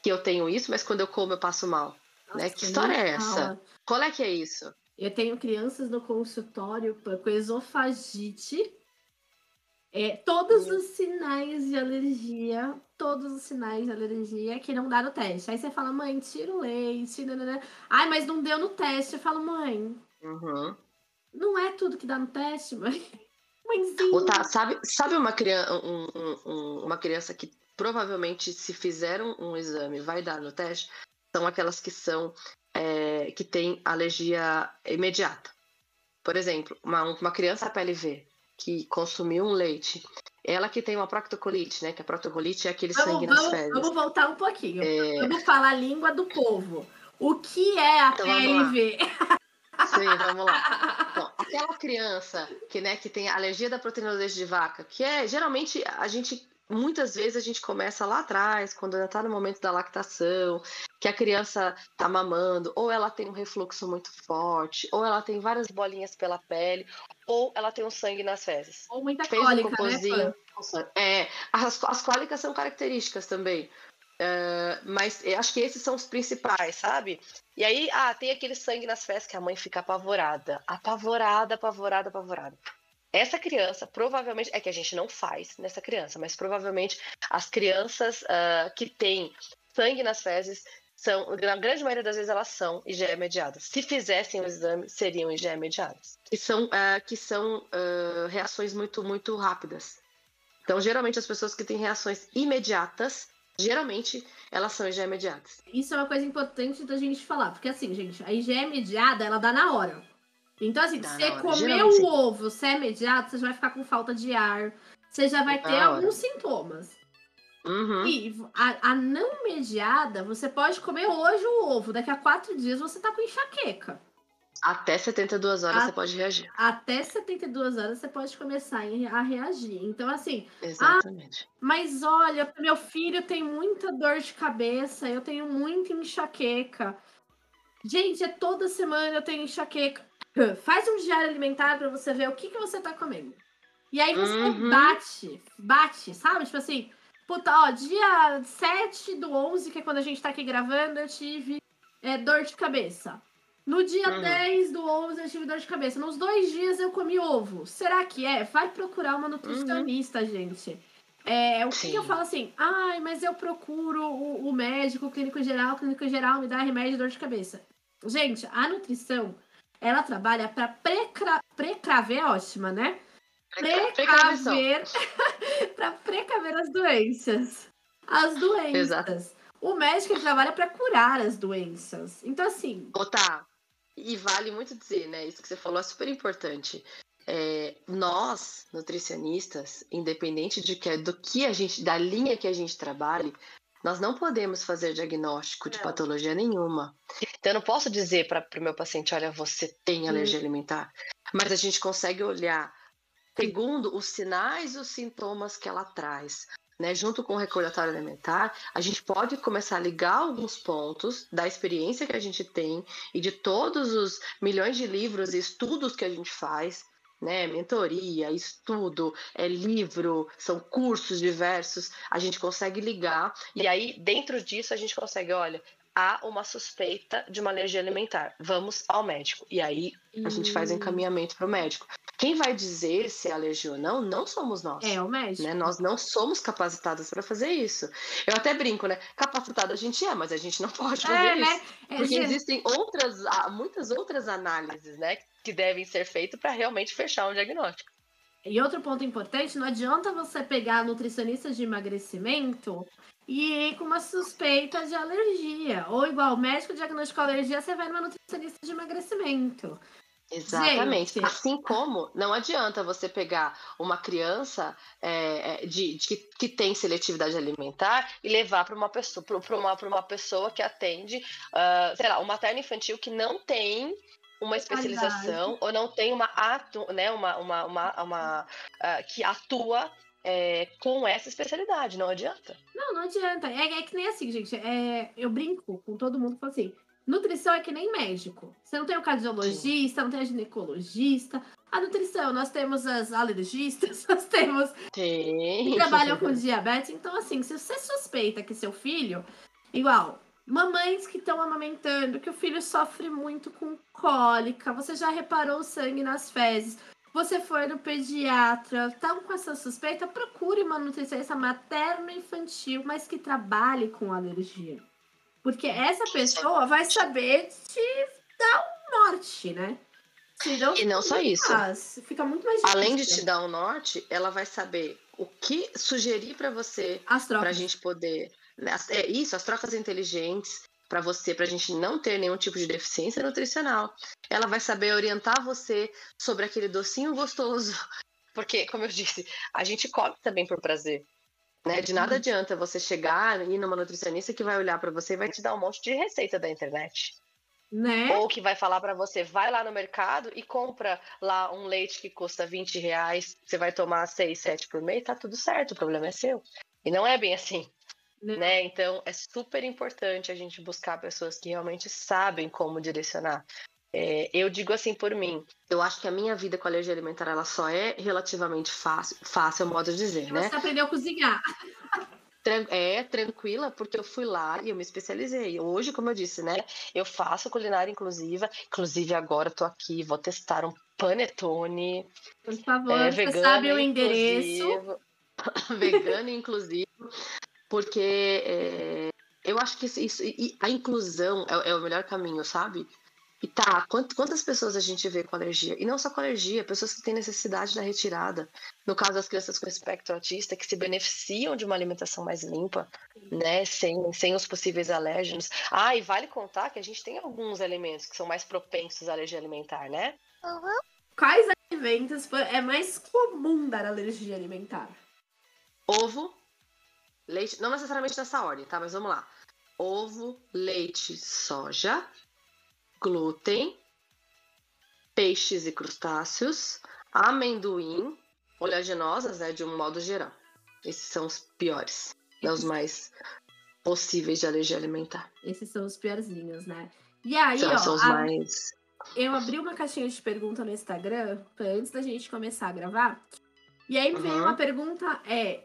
que eu tenho isso, mas quando eu como eu passo mal? Nossa, né? Que história é essa? Qual é que é isso? Eu tenho crianças no consultório com esofagite. É, todos os sinais de alergia, todos os sinais de alergia que não dá no teste. Aí você fala, mãe, tira o leite. Nanana. Ai, mas não deu no teste. Eu falo, mãe. Uhum. Não é tudo que dá no teste, mãe. Mãezinha. Tá, sabe, sabe uma, criança, um, um, uma criança que provavelmente, se fizer um, um exame, vai dar no teste? são aquelas que são é, que têm alergia imediata. Por exemplo, uma, uma criança PLV que consumiu um leite, ela que tem uma proctocolite, né? Que a proctocolite é aquele vamos, sangue vamos, nas fezes. Vamos voltar um pouquinho. É... Vamos falar a língua do povo. O que é a então, PLV? Sim, vamos lá. Bom, aquela criança que, né, que tem alergia da proteína do leite de vaca, que é geralmente a gente muitas vezes a gente começa lá atrás, quando ainda está no momento da lactação, que a criança está mamando, ou ela tem um refluxo muito forte, ou ela tem várias bolinhas pela pele, ou ela tem um sangue nas fezes. Ou muita Fez cólica, um cocôzinho, né? É, as, as cólicas são características também. Uh, mas acho que esses são os principais, sabe? E aí, ah, tem aquele sangue nas fezes que a mãe fica apavorada. Apavorada, apavorada, apavorada. Essa criança, provavelmente, é que a gente não faz nessa criança, mas provavelmente as crianças uh, que têm sangue nas fezes são, na grande maioria das vezes, elas são IgE mediadas. Se fizessem o exame, seriam IgE mediadas. Que são, uh, que são uh, reações muito, muito rápidas. Então, geralmente, as pessoas que têm reações imediatas, geralmente, elas são IgE mediadas. Isso é uma coisa importante da gente falar, porque assim, gente, a IgE mediada, ela dá na hora. Então, assim, se você comer o ovo, se é imediato, você já vai ficar com falta de ar. Você já vai ter alguns sintomas. Uhum. E a, a, não mediada, você pode comer hoje o ovo. Daqui a quatro dias você tá com enxaqueca. Até 72 horas a, você pode reagir. Até 72 horas você pode começar a reagir. Então, assim. Exatamente. Ah, mas olha, meu filho tem muita dor de cabeça, eu tenho muita enxaqueca. Gente, é toda semana eu tenho enxaqueca. Faz um diário alimentar para você ver o que, que você tá comendo. E aí você uhum. bate, bate, sabe? Tipo assim, puta, ó, dia 7 do 11, que é quando a gente tá aqui gravando, eu tive é, dor de cabeça. No dia uhum. 10 do 11 eu tive dor de cabeça. Nos dois dias eu comi ovo. Será que é? Vai procurar uma nutricionista, uhum. gente. É, o que, que, eu falo assim? Ai, mas eu procuro o, o, médico, o clínico geral, o clínico geral me dá remédio de dor de cabeça. Gente, a nutrição, ela trabalha para precaver, é ótima, né? Precaver, para precaver as doenças. As doenças. Exato. O médico trabalha para curar as doenças. Então, assim. Botar. E vale muito dizer, né? Isso que você falou é super importante. É, nós, nutricionistas, independente de que, do que a gente, da linha que a gente trabalhe, nós não podemos fazer diagnóstico de não. patologia nenhuma. Então, eu não posso dizer para o meu paciente, olha, você tem alergia alimentar. Mas a gente consegue olhar segundo os sinais e os sintomas que ela traz, né, junto com o recordatório alimentar, a gente pode começar a ligar alguns pontos da experiência que a gente tem e de todos os milhões de livros e estudos que a gente faz, né, mentoria, estudo, é livro, são cursos diversos, a gente consegue ligar e aí dentro disso a gente consegue, olha, há uma suspeita de uma alergia alimentar. Vamos ao médico. E aí a gente faz o encaminhamento para o médico. Quem vai dizer se é alergia ou não, não somos nós. É o médico. Né? Nós não somos capacitadas para fazer isso. Eu até brinco, né? Capacitada a gente é, mas a gente não pode fazer é, né? isso. Né? Porque é, existem outras, muitas outras análises, né? Que devem ser feitas para realmente fechar um diagnóstico. E outro ponto importante, não adianta você pegar nutricionista de emagrecimento e com uma suspeita de alergia. Ou igual, médico diagnosticou alergia, você vai numa nutricionista de emagrecimento. Exatamente. Gente. Assim como não adianta você pegar uma criança é, é de, de, que tem seletividade alimentar e levar para uma pessoa para uma, uma pessoa que atende, uh, sei lá, um materno infantil que não tem uma especialização ou não tem uma atu, né, uma, uma, uma, uma uh, que atua é, com essa especialidade, não adianta. Não, não adianta. É, é que nem assim, gente. É, eu brinco com todo mundo que assim: nutrição é que nem médico. Você não tem o cardiologista, Sim. não tem a ginecologista. A nutrição, nós temos as alergistas, nós temos Sim. que trabalham com diabetes. Então, assim, se você suspeita que seu filho, igual, mamães que estão amamentando, que o filho sofre muito com cólica, você já reparou o sangue nas fezes você for no pediatra, estão com essa suspeita, procure uma nutricionista materno-infantil, mas que trabalhe com alergia. Porque essa pessoa vai saber te dar um norte, né? Não, e não só isso. Faz, fica muito mais difícil. Além de te dar um norte, ela vai saber o que sugerir para você, para a gente poder. Né, é isso, as trocas inteligentes, para você, para a gente não ter nenhum tipo de deficiência nutricional. Ela vai saber orientar você sobre aquele docinho gostoso. Porque, como eu disse, a gente come também por prazer. Né? De nada uhum. adianta você chegar e ir numa nutricionista que vai olhar para você e vai te dar um monte de receita da internet. Né? Ou que vai falar para você, vai lá no mercado e compra lá um leite que custa 20 reais, você vai tomar 6, 7 por mês, tá tudo certo, o problema é seu. E não é bem assim. Né? né? Então é super importante a gente buscar pessoas que realmente sabem como direcionar. É, eu digo assim por mim, eu acho que a minha vida com a alergia alimentar ela só é relativamente fácil, fácil é o modo de dizer, Você né? Você aprendeu a cozinhar. É tranquila, porque eu fui lá e eu me especializei. Hoje, como eu disse, né? Eu faço culinária inclusiva. Inclusive, agora tô aqui, vou testar um panetone. Por favor, é, você sabe o endereço. vegano, inclusive porque é, eu acho que isso, isso a inclusão é, é, o melhor caminho, sabe? E tá, quantas pessoas a gente vê com alergia? E não só com alergia, pessoas que têm necessidade da retirada. No caso das crianças com espectro autista, que se beneficiam de uma alimentação mais limpa, né? Sem, sem os possíveis alérgenos. Ah, e vale contar que a gente tem alguns alimentos que são mais propensos à alergia alimentar, né? Uhum. Quais alimentos é mais comum dar alergia alimentar? Ovo, leite, não necessariamente nessa ordem, tá? Mas vamos lá. Ovo, leite, soja, glúten, peixes e crustáceos, amendoim, oleaginosas, né, de um modo geral. Esses são os piores, né, os mais possíveis de alergia alimentar. Esses são os piorzinhos, né? E aí, são, ó, são os a... mais... eu abri uma caixinha de pergunta no Instagram antes da gente começar a gravar. E aí uhum. veio uma pergunta, é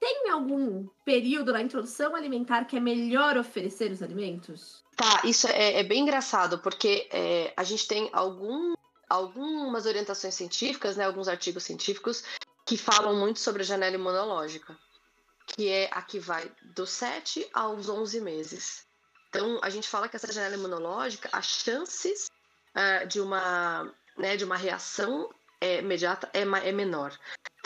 tem algum período na introdução alimentar que é melhor oferecer os alimentos? Tá, isso é, é bem engraçado, porque é, a gente tem algum, algumas orientações científicas, né, alguns artigos científicos, que falam muito sobre a janela imunológica, que é a que vai dos 7 aos 11 meses. Então, a gente fala que essa janela imunológica, as chances uh, de, uma, né, de uma reação é, imediata é, é menor.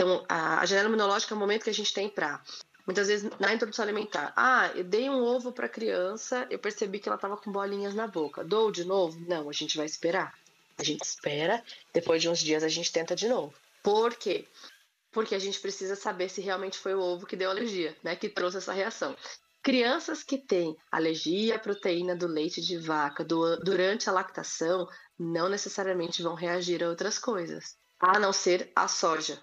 Então, a, a janela imunológica é o momento que a gente tem para Muitas vezes na introdução alimentar, ah, eu dei um ovo para a criança, eu percebi que ela estava com bolinhas na boca. Dou de novo? Não, a gente vai esperar. A gente espera, depois de uns dias a gente tenta de novo. Por quê? Porque a gente precisa saber se realmente foi o ovo que deu alergia, né, que trouxe essa reação. Crianças que têm alergia à proteína do leite de vaca do, durante a lactação não necessariamente vão reagir a outras coisas, a não ser a soja,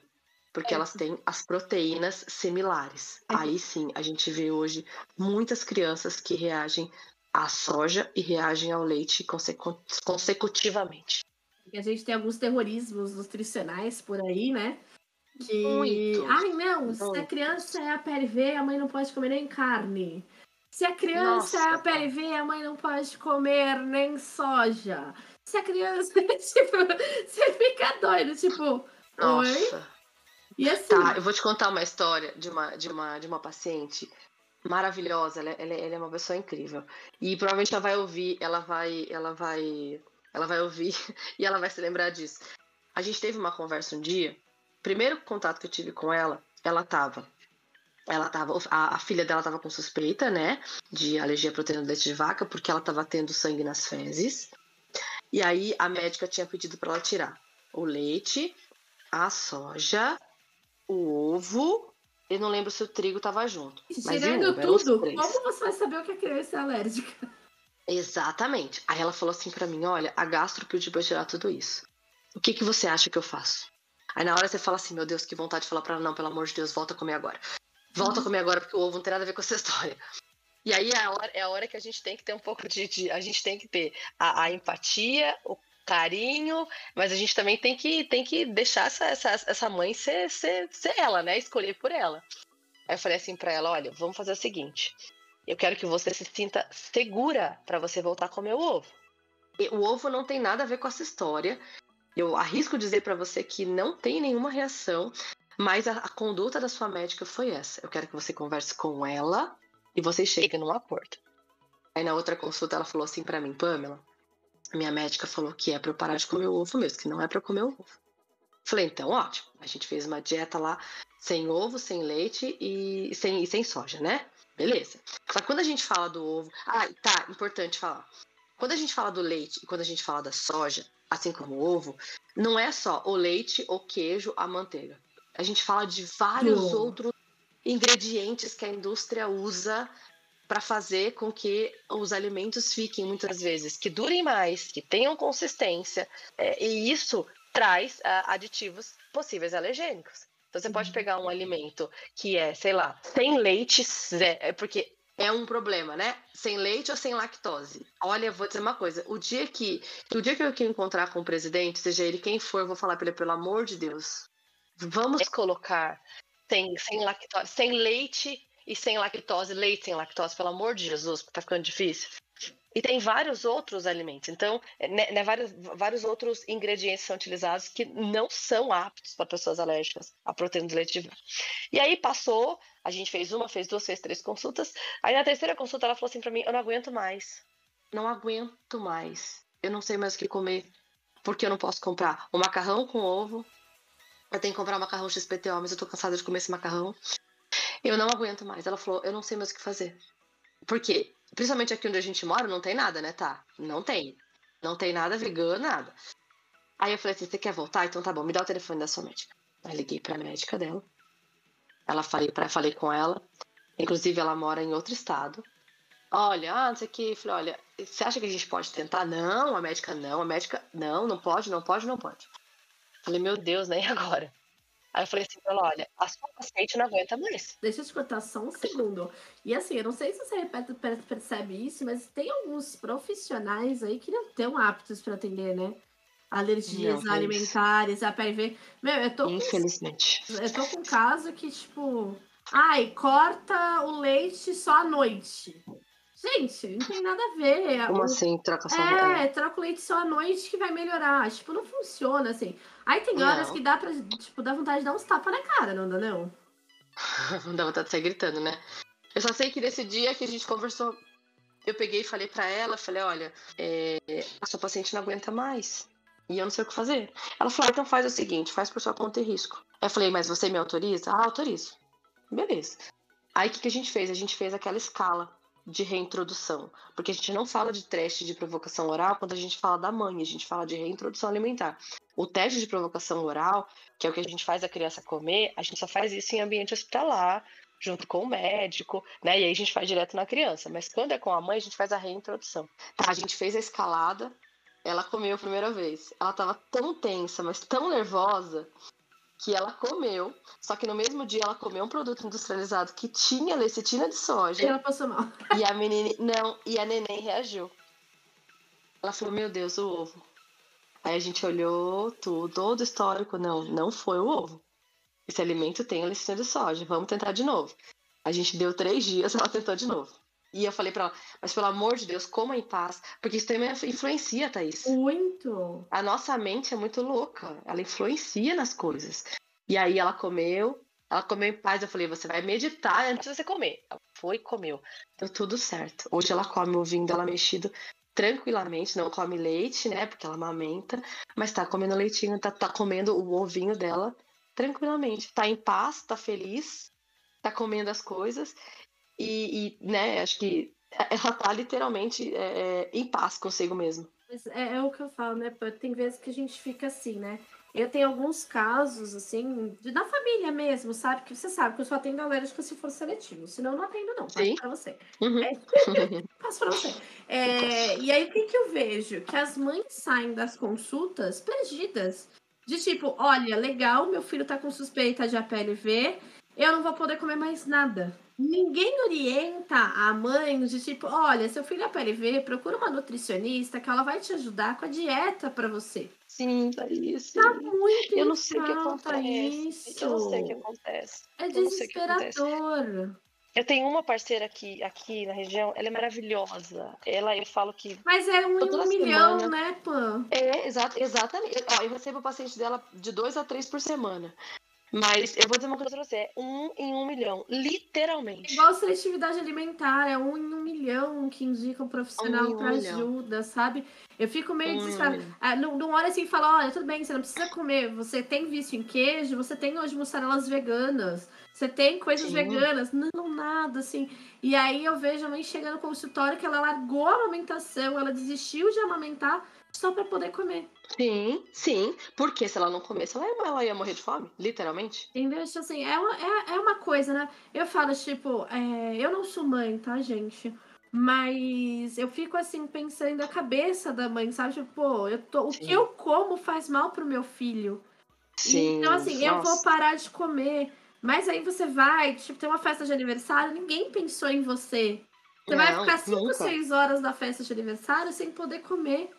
porque é. elas têm as proteínas similares. É. Aí sim, a gente vê hoje muitas crianças que reagem à soja e reagem ao leite consecu consecutivamente. a gente tem alguns terrorismos nutricionais por aí, né? Que. Muito. Ai, não, Muito. se a criança é a PLV, a mãe não pode comer nem carne. Se a criança Nossa, é a PLV, a mãe não pode comer nem soja. Se a criança. tipo, você fica doido, tipo. Nossa. Oi? E assim. Tá, eu vou te contar uma história de uma, de uma, de uma paciente maravilhosa. Ela, ela, ela é uma pessoa incrível. E provavelmente ela vai ouvir, ela vai. Ela vai. Ela vai ouvir e ela vai se lembrar disso. A gente teve uma conversa um dia primeiro contato que eu tive com ela, ela tava. Ela tava. A, a filha dela tava com suspeita, né? De alergia à proteína do leite de vaca, porque ela tava tendo sangue nas fezes. E aí a médica tinha pedido para ela tirar o leite, a soja, o ovo. Eu não lembro se o trigo tava junto. Tirando tudo, como você vai saber o que a criança é alérgica? Exatamente. Aí ela falou assim para mim: olha, a gastro pediu pra tirar tudo isso. O que, que você acha que eu faço? Aí na hora você fala assim, meu Deus, que vontade de falar pra ela, não, pelo amor de Deus, volta a comer agora. Volta a comer agora, porque o ovo não tem nada a ver com essa história. E aí é a hora, é a hora que a gente tem que ter um pouco de. de a gente tem que ter a, a, empatia, o carinho, mas a gente também tem que, tem que deixar essa, essa, essa mãe ser, ser, ser ela, né? Escolher por ela. Aí eu falei assim pra ela: olha, vamos fazer o seguinte. Eu quero que você se sinta segura para você voltar a comer o ovo. E o ovo não tem nada a ver com essa história. Eu arrisco dizer para você que não tem nenhuma reação, mas a, a, conduta da sua médica foi essa. Eu quero que você converse com ela e você chegue num acordo. Aí na outra consulta ela falou assim para mim, Pamela, minha médica falou que é para eu parar de comer o ovo mesmo, que não é para comer o ovo. Falei, então ótimo. A gente fez uma dieta lá sem ovo, sem leite e sem, e sem soja, né? Beleza. Só que quando a gente fala do ovo. Ah, tá, importante falar. Quando a gente fala do leite e quando a gente fala da soja, assim como o ovo, não é só o leite, o queijo, a manteiga. A gente fala de vários outros ingredientes que a indústria usa para fazer com que os alimentos fiquem muitas vezes que durem mais, que tenham consistência, é, e isso traz uh, aditivos possíveis alergênicos. Então você pode uhum. pegar um alimento que é, sei lá, sem leite, é porque é um problema, né? Sem leite ou sem lactose. Olha, vou dizer uma coisa. O dia que, o dia que eu encontrar com o presidente, seja ele quem for, eu vou falar para ele, pelo amor de Deus, vamos colocar sem, sem lactose, sem leite e sem lactose, leite sem lactose, pelo amor de Jesus, tá ficando difícil. E tem vários outros alimentos. Então, né, né, vários, vários outros ingredientes são utilizados que não são aptos para pessoas alérgicas à proteína do leite de vaca. E aí passou, a gente fez uma, fez duas, fez três consultas. Aí na terceira consulta ela falou assim para mim: eu não aguento mais. Não aguento mais. Eu não sei mais o que comer. Porque eu não posso comprar o macarrão com ovo. Eu tenho que comprar o macarrão XPTO, mas eu tô cansada de comer esse macarrão. Eu não aguento mais. Ela falou: eu não sei mais o que fazer. Porque Principalmente aqui onde a gente mora, não tem nada, né, tá? Não tem. Não tem nada vegano, nada. Aí eu falei assim: você quer voltar? Então tá bom, me dá o telefone da sua médica. Aí liguei pra médica dela. Ela falei, pra, falei com ela. Inclusive, ela mora em outro estado. Olha, ah, não sei o que. Falei, olha, você acha que a gente pode tentar? Não, a médica não, a médica não, não pode, não pode, não pode. Falei, meu Deus, nem né? agora? Aí eu falei assim pra ela, olha, a sua paciente não aguenta mais. Deixa eu te cortar só um segundo. E assim, eu não sei se você percebe isso, mas tem alguns profissionais aí que não estão aptos para atender, né? Alergias não, alimentares, a PRV. Meu, eu tô. Infelizmente. Com, eu tô com um caso que, tipo, Ai, corta o leite só à noite. Gente, não tem nada a ver. Como O- assim, troca só É, troca o leite só à noite que vai melhorar. Tipo, não funciona assim. Aí tem horas Não. que dá pra, tipo, dá vontade de dar uns tapas na cara, não dá não? Não dá vontade de sair gritando, né? Eu só sei que nesse dia que a gente conversou, eu peguei e falei pra ela, falei, olha, é, a sua paciente não aguenta mais. E eu não sei o que fazer. Ela falou, ah, então faz o seguinte, faz por sua conta e risco. Eu falei, mas você me autoriza? Ah, autorizo. Beleza. Aí o que, que a gente fez? A gente fez aquela escala de reintrodução. Porque a gente não fala de teste de provocação oral quando a gente fala da mãe, a gente fala de reintrodução alimentar. O teste de provocação oral, que é o que a gente faz a criança comer, a gente só faz isso em ambiente hospitalar, junto com o médico, né? E aí a gente faz direto na criança. Mas quando é com a mãe, a gente faz a reintrodução. Tá, a gente fez a escalada, ela comeu a primeira vez. Ela tava tão tensa, mas tão nervosa, que ela comeu. Só que no mesmo dia ela comeu um produto industrializado que tinha lecitina de E soja. ela passou mal. E a menina. Não, e a neném reagiu. Ela falou: Meu Deus, o ovo. Aí a gente olhou tudo, todo o histórico. Não, não foi o ovo. Esse alimento tem a lecitina de soja. Vamos tentar de novo. A gente deu três dias, ela tentou de novo. E eu falei pra ela: Mas pelo amor de Deus, coma em paz. Porque isso também influencia, Thaís. Muito. A nossa mente é muito louca. Ela influencia nas coisas. E aí ela comeu, ela comeu em paz. Eu falei, você vai meditar antes de você comer. Ela foi e comeu. Deu tudo certo. Hoje ela come o ovinho dela mexido tranquilamente, não come leite, né? Porque ela amamenta, mas tá comendo leitinho, tá, tá comendo o ovinho dela tranquilamente. Tá em paz, tá feliz, tá comendo as coisas. E, e, né, acho que ela tá literalmente é, é, em paz consigo mesmo. É, é o que eu falo, né? Tem vezes que a gente fica assim, né? Eu tenho alguns casos, assim, de, da família mesmo, sabe? Que você sabe que eu só atendo alérgica se for seletivo. Senão eu não atendo, não. Passo pra você. Uhum. Passo pra você. É, e aí, o que, que eu vejo? Que as mães saem das consultas perdidas. De tipo, olha, legal, meu filho tá com suspeita de APLV, eu não vou poder comer mais nada. Ninguém orienta a mãe de tipo, olha, seu filho é APLV, procura uma nutricionista que ela vai te ajudar com a dieta pra você. Sim, Thaís. Tá muito Eu não sei o que acontece. isso. Eu não sei o que acontece. É eu desesperador. Eu tenho uma parceira aqui, aqui na região, ela é maravilhosa. Ela, eu falo que. Mas é um um milhão, semana. né, Pan? É, exa exatamente. Ó, eu recebo o paciente dela de dois a três por semana. Mas eu vou dizer uma coisa pra você: um em um milhão. Literalmente. Igual seletividade alimentar, é um em um milhão que indica um profissional Um milhão. ajuda, sabe? Eu fico meio Um desesperada. Ah, não, não olha assim e fala, olha, tudo bem, você não precisa comer. Você tem vício em queijo, você tem hoje mussarelas veganas, você tem coisas Sim. veganas. Não, nada, assim. E aí eu vejo a mãe chegando no consultório que ela largou a amamentação, ela desistiu de amamentar só pra poder comer. Sim, sim. Porque se ela não comesse, ela ia, ela ia morrer de fome, literalmente. Entendeu? Tipo assim, é uma, é, é uma coisa, né? Eu falo, tipo, é, eu não sou mãe, tá, gente? Mas eu fico assim, pensando na cabeça da mãe, sabe? Tipo, pô, eu tô, o Sim. que eu como faz mal pro meu filho. Sim. Então, assim, eu vou nossa. parar de comer. Mas aí você vai, tipo, tem uma festa de aniversário, ninguém pensou em você. Você vai Não, ficar 5, nunca. 6 horas da festa de aniversário sem poder comer.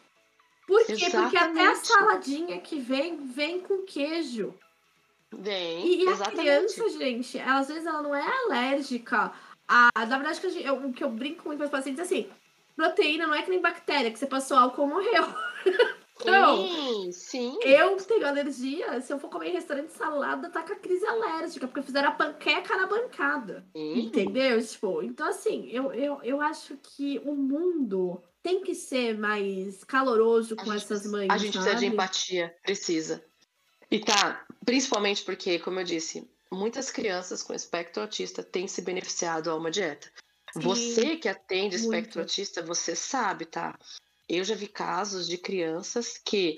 Por quê? Porque até a Exatamente. saladinha que vem, vem com queijo. Vem, E, e a exatamente. criança, gente, às vezes ela não é alérgica. A, na verdade, que eu- o que eu brinco muito com os pacientes é assim: proteína não é que nem bactéria, que você passou álcool morreu. Não. Sim, sim. Eu tenho alergia, se eu for comer em restaurante salada, tá com a crise alérgica, porque fizeram a panqueca na bancada. Sim. Entendeu? Tipo, então assim, eu, eu, eu acho que o mundo tem que ser mais caloroso A com essas precisa- mães. A gente precisa de sabe? empatia, precisa. E tá, principalmente porque, como eu disse, muitas crianças com espectro autista têm se beneficiado a uma dieta. Sim, Você que atende muito. espectro autista, você sabe, tá? Eu já vi casos de crianças que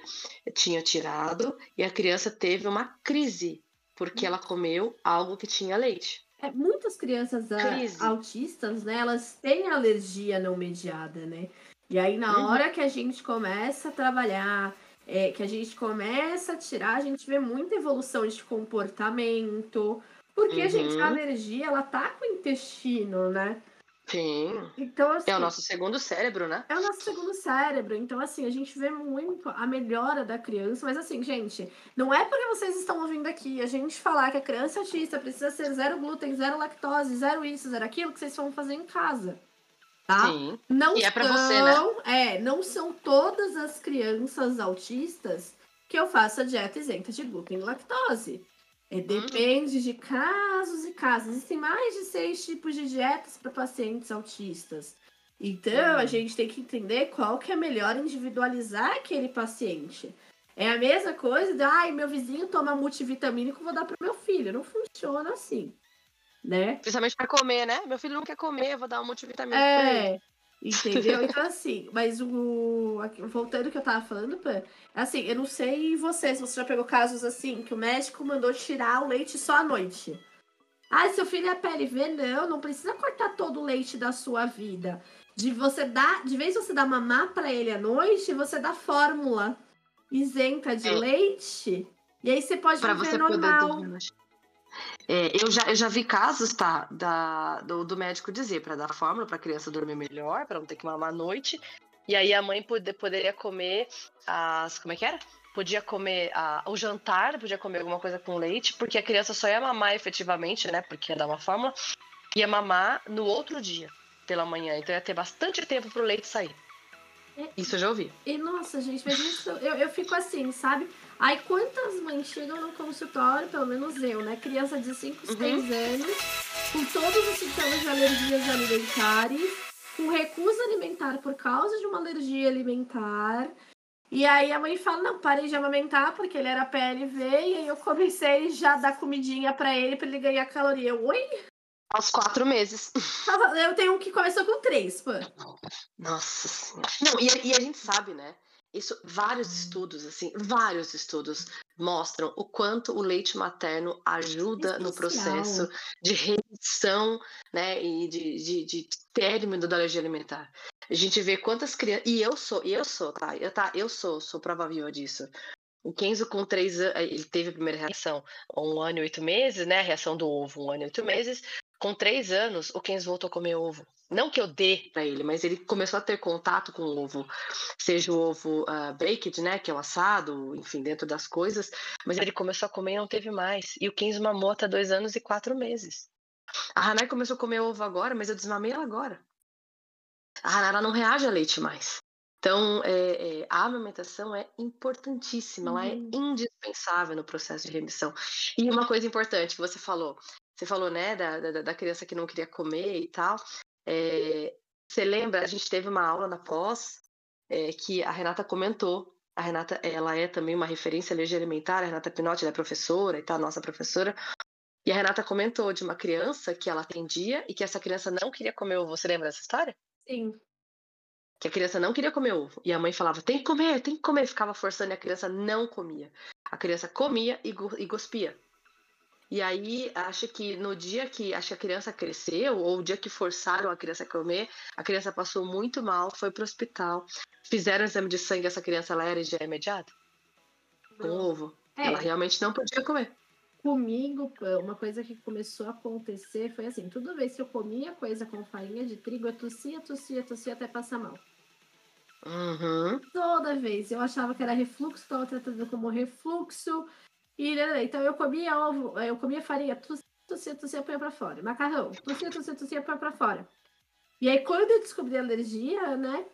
tinha tirado e a criança teve uma crise porque ela comeu algo que tinha leite. É, muitas crianças ah, Crise. autistas, né, elas têm alergia não mediada, né? E aí, na Uhum. hora que a gente começa a trabalhar, é, que a gente começa a tirar, a gente vê muita evolução de comportamento. Porque, gente, a Uhum. alergia, ela tá com o intestino, né? Sim. Então, assim, é o nosso segundo cérebro, né? É o nosso segundo cérebro. Então, assim, a gente vê muito a melhora da criança. Mas, assim, gente, não é porque vocês estão ouvindo aqui a gente falar que a criança autista precisa ser zero glúten, zero lactose, zero isso, zero aquilo, que vocês vão fazer em casa. Tá? Sim. Não E é são, você, né? É, não são todas as crianças autistas que eu faço a dieta isenta de glúten e lactose. É, depende de casos e casos. Existem mais de seis tipos de dietas para pacientes autistas. Então, a Hum. gente tem que entender qual que é melhor individualizar aquele paciente. É a mesma coisa de, ai, meu vizinho toma multivitamínico, vou dar para meu filho. Não funciona assim, né? Principalmente pra comer, né? Meu filho não quer comer, eu vou dar um ele. É, entendeu? Então, assim, mas o. Voltando ao que eu tava falando, Pan, assim, eu não sei você, se você já pegou casos assim, que o médico mandou tirar o leite só à noite. Ah, seu filho é PLV? Não, não precisa cortar todo o leite da sua vida. De você dar, de vez você dar mamar para ele à noite, você dá fórmula isenta de É. leite. E aí você pode Pra viver você poder normal. dormir. É, eu, já, eu já vi casos, tá? Da, do, do médico dizer para dar fórmula pra criança dormir melhor, para não ter que mamar à noite. E aí a mãe pode, poderia comer as. Como é que era? Podia comer a, o jantar, podia comer alguma coisa com leite, porque a criança só ia mamar efetivamente, né? Porque ia dar uma fórmula, ia mamar no outro dia, pela manhã. Então ia ter bastante tempo pro leite sair. É. Isso eu já ouvi. E nossa, gente, mas isso eu, eu fico assim, sabe? Aí quantas mães chegam no consultório, pelo menos eu, né? Criança de 5, Uhum. 6 anos, com todos os sintomas de alergias alimentares, com recusa alimentar por causa de uma alergia alimentar. E aí a mãe fala, não, parei de amamentar porque ele era PLV, e aí eu comecei já a dar comidinha pra ele pra ele ganhar caloria. Eu, Oi? Aos quatro meses. Eu tenho um que começou com três, pô. Nossa senhora. Não, e, e a gente sabe, né? Isso, vários estudos, assim, vários estudos mostram o quanto o leite materno ajuda no processo de remissão, né, e de, de, de término da alergia alimentar. A gente vê quantas crianças, e eu sou, e eu sou, tá? Eu, tá, eu sou, sou prova viva disso. O Kenzo com três anos, ele teve a primeira reação um ano e oito meses, né, a reação do ovo, um ano e oito meses. Com três anos, o Kenzo voltou a comer ovo. Não que eu dê pra ele, mas ele começou a ter contato com o ovo, seja o ovo ah, baked, né, que é o assado, enfim, dentro das coisas, mas ele começou a comer e não teve mais. E o Kenzo mamou até dois anos e quatro meses. A Hanai começou a comer ovo agora, mas eu desmamei ela agora. A Hanai ela não reage a leite mais. Então, é, é, a amamentação é importantíssima, ela é Uhum. indispensável no processo de remissão. E uma coisa importante que você falou, você falou, né, da, da, da criança que não queria comer e tal. É, você lembra, a gente teve uma aula na pós é, que a Renata comentou. A Renata, ela é também uma referência à alergia alimentar, a Renata Pinotti, ela é professora e tal, nossa professora. E a Renata comentou de uma criança que ela atendia e que essa criança não queria comer ovo. Você lembra dessa história? Sim. que a criança não queria comer ovo. E a mãe falava, tem que comer, tem que comer. Ficava forçando e a criança não comia. A criança comia e, e cuspia. E aí, acho que no dia que acho que a criança cresceu, ou o dia que forçaram a criança a comer, a criança passou muito mal, foi pro hospital. Fizeram exame de sangue, essa criança ela era IgE imediata? Com ovo. É. Ela realmente não podia comer. Comigo, uma coisa que começou a acontecer foi assim: toda vez que eu comia coisa com farinha de trigo, eu tossia, tossia, tossia até passar mal. Uhum. Toda vez. Eu achava que era refluxo, estava tratando como refluxo. E, né, então eu comia ovo, eu comia farinha, tossia, tossia, tossia, põe pra fora. Macarrão, tossia, tossia, tossia, põe pra fora. E aí, quando eu descobri a alergia, né,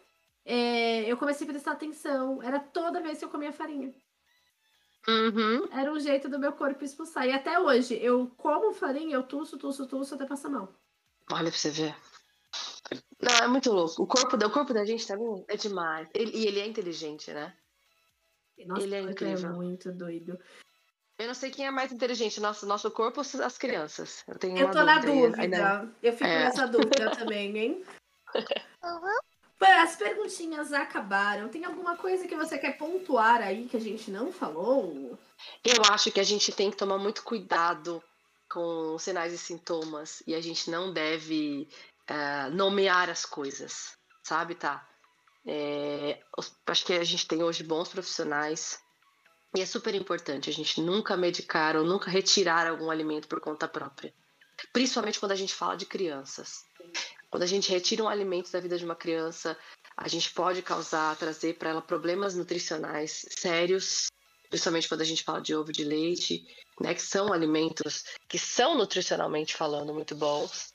é, eu comecei a prestar atenção. Era toda vez que eu comia farinha. Uhum. Era um jeito do meu corpo expulsar. E até hoje, eu como farinha, eu tuço, tuço, tuço até passar mal. Olha pra você ver. Não, é muito louco. O corpo, da- o corpo da gente também é demais. Ele- e ele é inteligente, né? Nossa, Ele é mas incrível. muito doido. Eu não sei quem é mais inteligente, nosso, nosso corpo ou as crianças. Eu tenho Eu uma tô na dúvida dúvida. aí, ainda- Eu fico É. nessa dúvida também, hein? Pô, As perguntinhas acabaram. Tem alguma coisa que você quer pontuar aí que a gente não falou? Eu acho que a gente tem que tomar muito cuidado com os sinais e sintomas e a gente não deve eh, nomear as coisas, sabe, tá? É, os- acho que a gente tem hoje bons profissionais e é super importante a gente nunca medicar ou nunca retirar algum alimento por conta própria, principalmente quando a gente fala de crianças. Quando a gente retira um alimento da vida de uma criança, a gente pode causar, trazer para ela problemas nutricionais sérios, principalmente quando a gente fala de ovo de leite, né, que são alimentos que são nutricionalmente falando muito bons,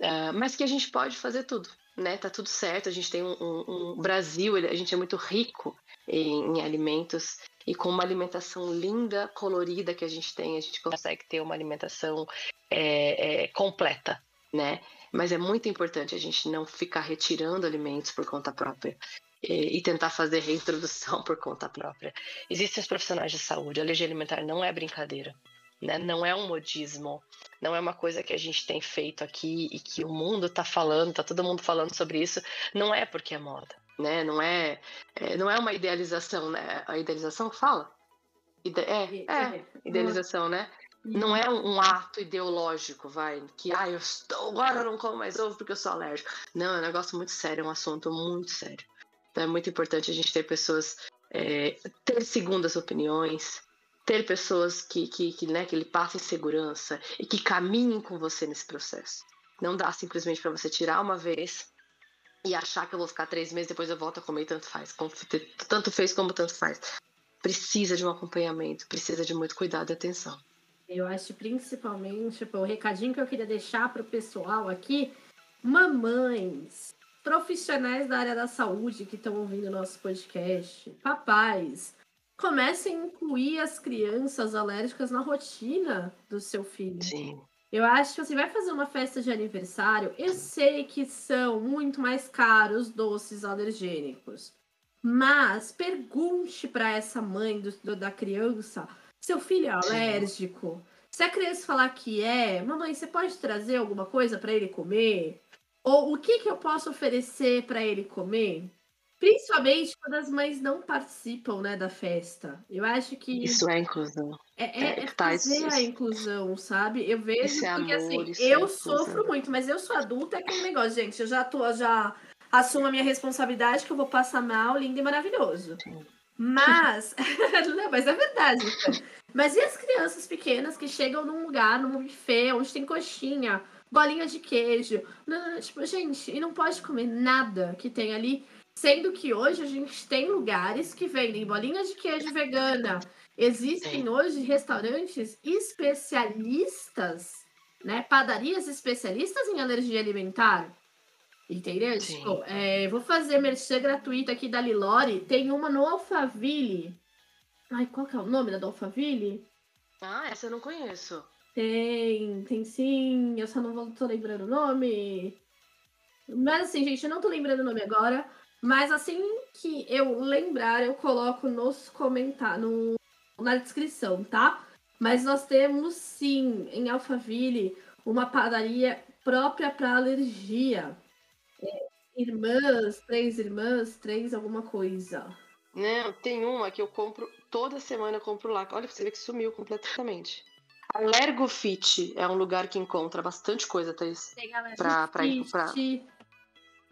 uh, mas que a gente pode fazer tudo, né? Tá tudo certo. A gente tem um, um, um Brasil, a gente é muito rico em, em, alimentos e com uma alimentação linda, colorida que a gente tem, a gente consegue ter uma alimentação é, é, completa, né? Mas é muito importante a gente não ficar retirando alimentos por conta própria e tentar fazer reintrodução por conta própria. Existem os profissionais de saúde, a alergia alimentar não é brincadeira, né? não é um modismo, não é uma coisa que a gente tem feito aqui e que o mundo está falando, está todo mundo falando sobre isso, não é porque é moda, né? não, é, é não é uma idealização, né? a idealização fala? Ide é, é, idealização, né? Não é um ato ideológico, vai, que ah, eu estou, agora eu não como mais ovo porque eu sou alérgico. Não, é um negócio muito sério, é um assunto muito sério. Então é muito importante a gente ter pessoas, é, ter segundas opiniões, ter pessoas que, que, que, né, que lhe passem segurança e que caminhem com você nesse processo. Não dá simplesmente para você tirar uma vez e achar que eu vou ficar três meses depois eu volto a comer e tanto faz. Tanto fez como tanto faz. Precisa de um acompanhamento, precisa de muito cuidado e atenção. Eu acho principalmente, tipo, o recadinho que eu queria deixar para o pessoal aqui, mamães, profissionais da área da saúde que estão ouvindo nosso podcast, papais, comecem a incluir as crianças alérgicas na rotina do seu filho. Sim. Eu acho que você vai fazer uma festa de aniversário, eu sei que são muito mais caros doces alergênicos. Mas pergunte para essa mãe do, do, da criança: seu filho é alérgico? Se a criança falar que é, mamãe, você pode trazer alguma coisa para ele comer? Ou o que, que eu posso oferecer para ele comer? Principalmente quando as mães não participam né, da festa. Eu acho que. Isso é inclusão. É, é, é, é fazer a inclusão, sabe? Eu vejo, é porque amor, assim, eu sofro muito, mas eu sou adulta, é aquele negócio, gente. Eu já tô, já assumo a minha responsabilidade que eu vou passar mal, lindo e maravilhoso. Sim. Mas. não, mas é verdade. Mas e as crianças pequenas que chegam num lugar, num buffet, onde tem coxinha, bolinha de queijo. Não, não, tipo, gente, e não pode comer nada que tem ali. Sendo que hoje a gente tem lugares que vendem bolinha de queijo vegana. Existem Sim. hoje restaurantes especialistas, né? Padarias especialistas em alergia alimentar. Entendeu? Tipo, é, vou fazer merchan gratuita aqui da Lilore. Tem uma no Alphaville. Ai, qual que é o nome da Alphaville? Ah, essa eu não conheço. Tem, tem sim. Eu só não vou, tô lembrando o nome. Mas assim, gente, eu não tô lembrando o nome agora. Mas assim que eu lembrar, eu coloco nos comentários, na descrição, tá? Mas nós temos sim, em Alphaville, uma padaria própria para alergia. É, irmãs, três irmãs, três alguma coisa. Não, tem uma que eu compro, toda semana eu compro lá. Olha, você vê que sumiu completamente. Alergofit é um lugar que encontra bastante coisa, Thaís. Tem pra, pra, pra...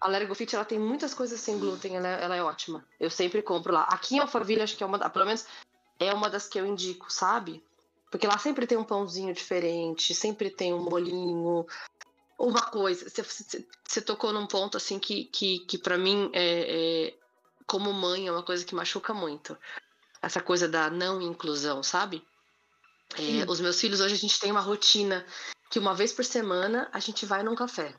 A Alergofit, ela tem muitas coisas sem glúten, ela, ela, é ótima. Eu sempre compro lá. Aqui em Alphaville, acho que é uma, pelo menos é uma das que eu indico, sabe? Porque lá sempre tem um pãozinho diferente, sempre tem um bolinho, uma coisa. Você, você tocou num ponto assim que, que, que para mim é, é, como mãe é uma coisa que machuca muito. Essa coisa da não inclusão, sabe? É, os meus filhos hoje a gente tem uma rotina que uma vez por semana a gente vai num café.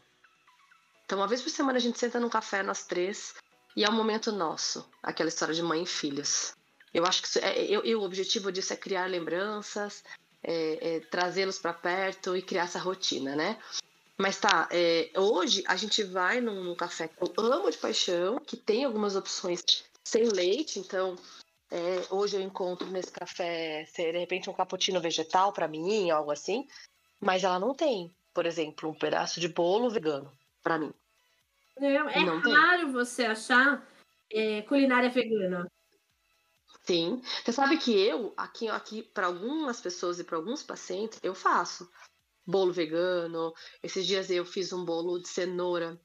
Então, uma vez por semana a gente senta num café nós três e é um momento nosso, aquela história de mãe e filhos. Eu acho que é, eu, eu, o objetivo disso é criar lembranças, é, é, trazê-los para perto e criar essa rotina, né? Mas tá, é, hoje a gente vai num, num, café que eu amo de paixão, que tem algumas opções sem leite, então é, hoje eu encontro nesse café, de repente, um cappuccino vegetal para mim, algo assim, mas ela não tem, por exemplo, um pedaço de bolo vegano para mim. É, é não raro tem. você achar é, culinária vegana. Sim. Você sabe que eu, aqui, aqui para algumas pessoas e para alguns pacientes, eu faço bolo vegano. Esses dias eu fiz um bolo de cenoura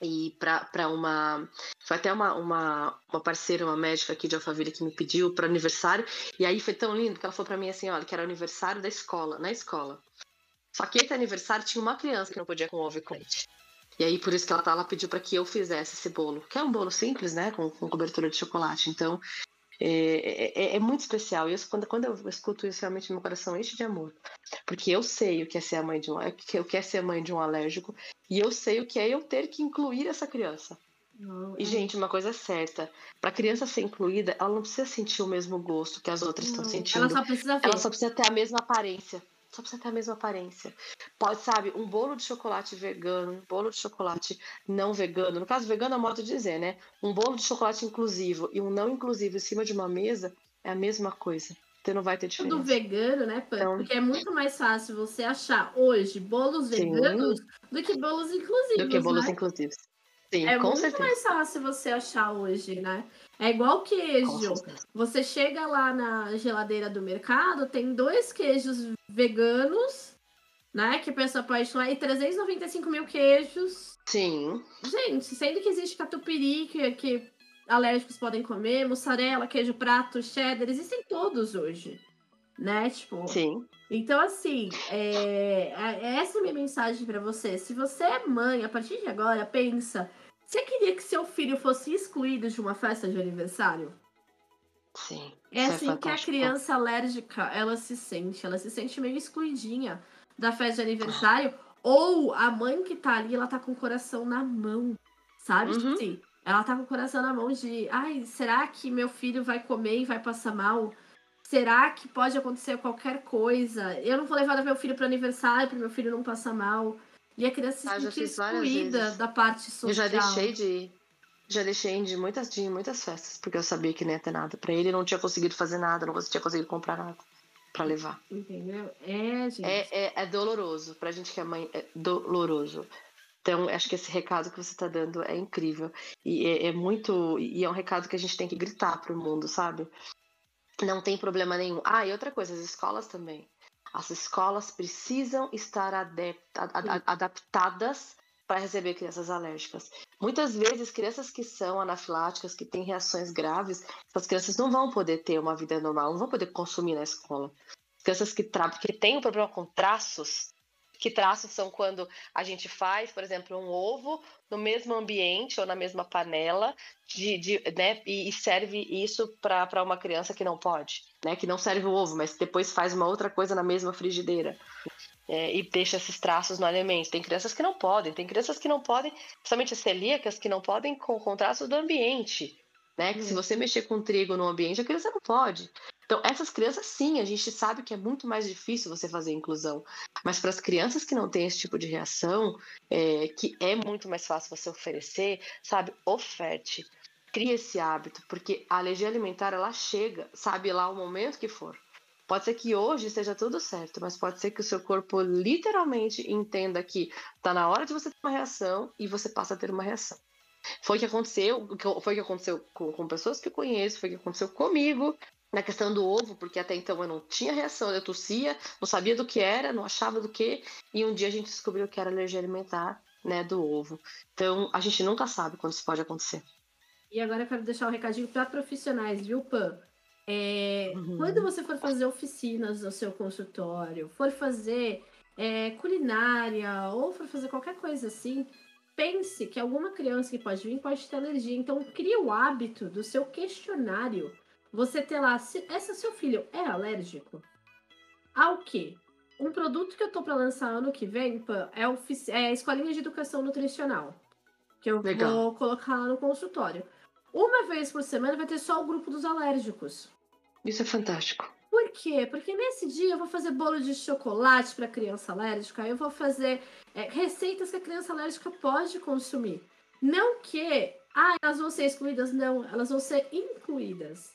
e para uma. Foi até uma, uma, uma, parceira, uma médica aqui de Alphaville que me pediu para aniversário. E aí foi tão lindo que ela falou para mim assim: olha, que era aniversário da escola, na escola. Só que esse aniversário tinha uma criança que não podia com ovo e com leite. E aí, por isso que ela, tá, ela pediu para que eu fizesse esse bolo, que é um bolo simples, né? Com, com cobertura de chocolate. Então, é, é, é, muito especial. E quando, quando eu escuto isso, realmente meu coração enche de amor. Porque eu sei o que é ser a mãe de um, o que é ser mãe de um alérgico, e eu sei o que é eu ter que incluir essa criança. E, é. gente, uma coisa é certa: para a criança ser incluída, ela não precisa sentir o mesmo gosto que as outras estão sentindo. Ela só. Ela só precisa ter a mesma aparência. Só precisa ter a mesma aparência. Pode, sabe, um bolo de chocolate vegano, um bolo de chocolate não vegano. No caso, vegano é modo de dizer, né? Um bolo de chocolate inclusivo e um não inclusivo em cima de uma mesa é a mesma coisa. Você não vai ter diferença. Tudo vegano, né, Pan? Então, Porque é muito mais fácil você achar hoje bolos veganos sim, do que bolos inclusivos. Do que bolos né? inclusivos. Sim, é muito certeza. mais fácil você achar hoje, né? É igual queijo. Você chega lá na geladeira do mercado, tem dois queijos veganos, né? Que a pessoa pode tomar, e 395 mil queijos. Sim. Gente, sendo que existe catupiry, que, que alérgicos podem comer, mussarela, queijo prato, cheddar, existem todos hoje. Né? Tipo. Sim. Então, assim, é, é essa é a minha mensagem para você. Se você é mãe, a partir de agora, pensa você queria que seu filho fosse excluído de uma festa de aniversário? Sim. É, é assim é que a criança alérgica, ela se sente, ela se sente meio excluidinha da festa de aniversário, ou a mãe que tá ali, ela tá com o coração na mão, sabe? Uhum. Sim. Ela tá com o coração na mão de, ai, será que meu filho vai comer e vai passar mal? Será que pode acontecer qualquer coisa? Eu não vou levar meu filho para aniversário para meu filho não passar mal. E a criança se ah, sentir excluída da parte social. Eu já deixei de ir. Já deixei de muitas, de muitas festas, porque eu sabia que não ia ter nada. Pra ele não tinha conseguido fazer nada, não tinha conseguido comprar nada para levar. Entendeu? É, gente. É, é, é doloroso. Pra gente que é mãe, é doloroso. Então, acho que esse recado que você está dando é incrível. E é, é, muito. E é um recado que a gente tem que gritar pro mundo, sabe? Não tem problema nenhum. Ah, e outra coisa, as escolas também. As escolas precisam estar adaptadas para receber crianças alérgicas. Muitas vezes, crianças que são anafiláticas, que têm reações graves, essas crianças não vão poder ter uma vida normal, não vão poder consumir na escola. Crianças que, que têm um problema com traços, que traços são quando a gente faz, por exemplo, um ovo no mesmo ambiente ou na mesma panela de, de né, e serve isso para uma criança que não pode, né, que não serve o ovo, mas depois faz uma outra coisa na mesma frigideira. É, e deixa esses traços no alimento. Tem crianças que não podem, tem crianças que não podem, principalmente celíacas, que não podem com, com traços do ambiente. Né? Que se você mexer com trigo no ambiente, a criança não pode. Então, essas crianças, sim, a gente sabe que é muito mais difícil você fazer inclusão. Mas para as crianças que não têm esse tipo de reação, é, que é muito mais fácil você oferecer, sabe, oferte. Crie esse hábito, porque a alergia alimentar, ela chega, sabe lá o momento que for. Pode ser que hoje esteja tudo certo, mas pode ser que o seu corpo literalmente entenda que está na hora de você ter uma reação e você passa a ter uma reação. Foi o que aconteceu, foi o que aconteceu com, com pessoas que eu conheço, foi o que aconteceu comigo, na questão do ovo, porque até então eu não tinha reação, eu tossia, não sabia do que era, não achava do que, e um dia a gente descobriu que era alergia alimentar, né, do ovo. Então, a gente nunca sabe quando isso pode acontecer. E agora eu quero deixar um recadinho para profissionais, viu, Pan? É, uhum. Quando você for fazer oficinas no seu consultório, for fazer é, culinária ou for fazer qualquer coisa assim, pense que alguma criança que pode vir pode ter alergia. Então, crie o hábito do seu questionário você ter lá, se, esse seu filho é alérgico ao quê? Um produto que eu tô para lançar ano que vem é, é a Escolinha de Educação Nutricional, que eu Legal. vou colocar lá no consultório. Uma vez por semana vai ter só o grupo dos alérgicos. Isso é fantástico. Por quê? Porque nesse dia eu vou fazer bolo de chocolate para criança alérgica, eu vou fazer é, receitas que a criança alérgica pode consumir. Não que, ah, elas vão ser excluídas, não, elas vão ser incluídas.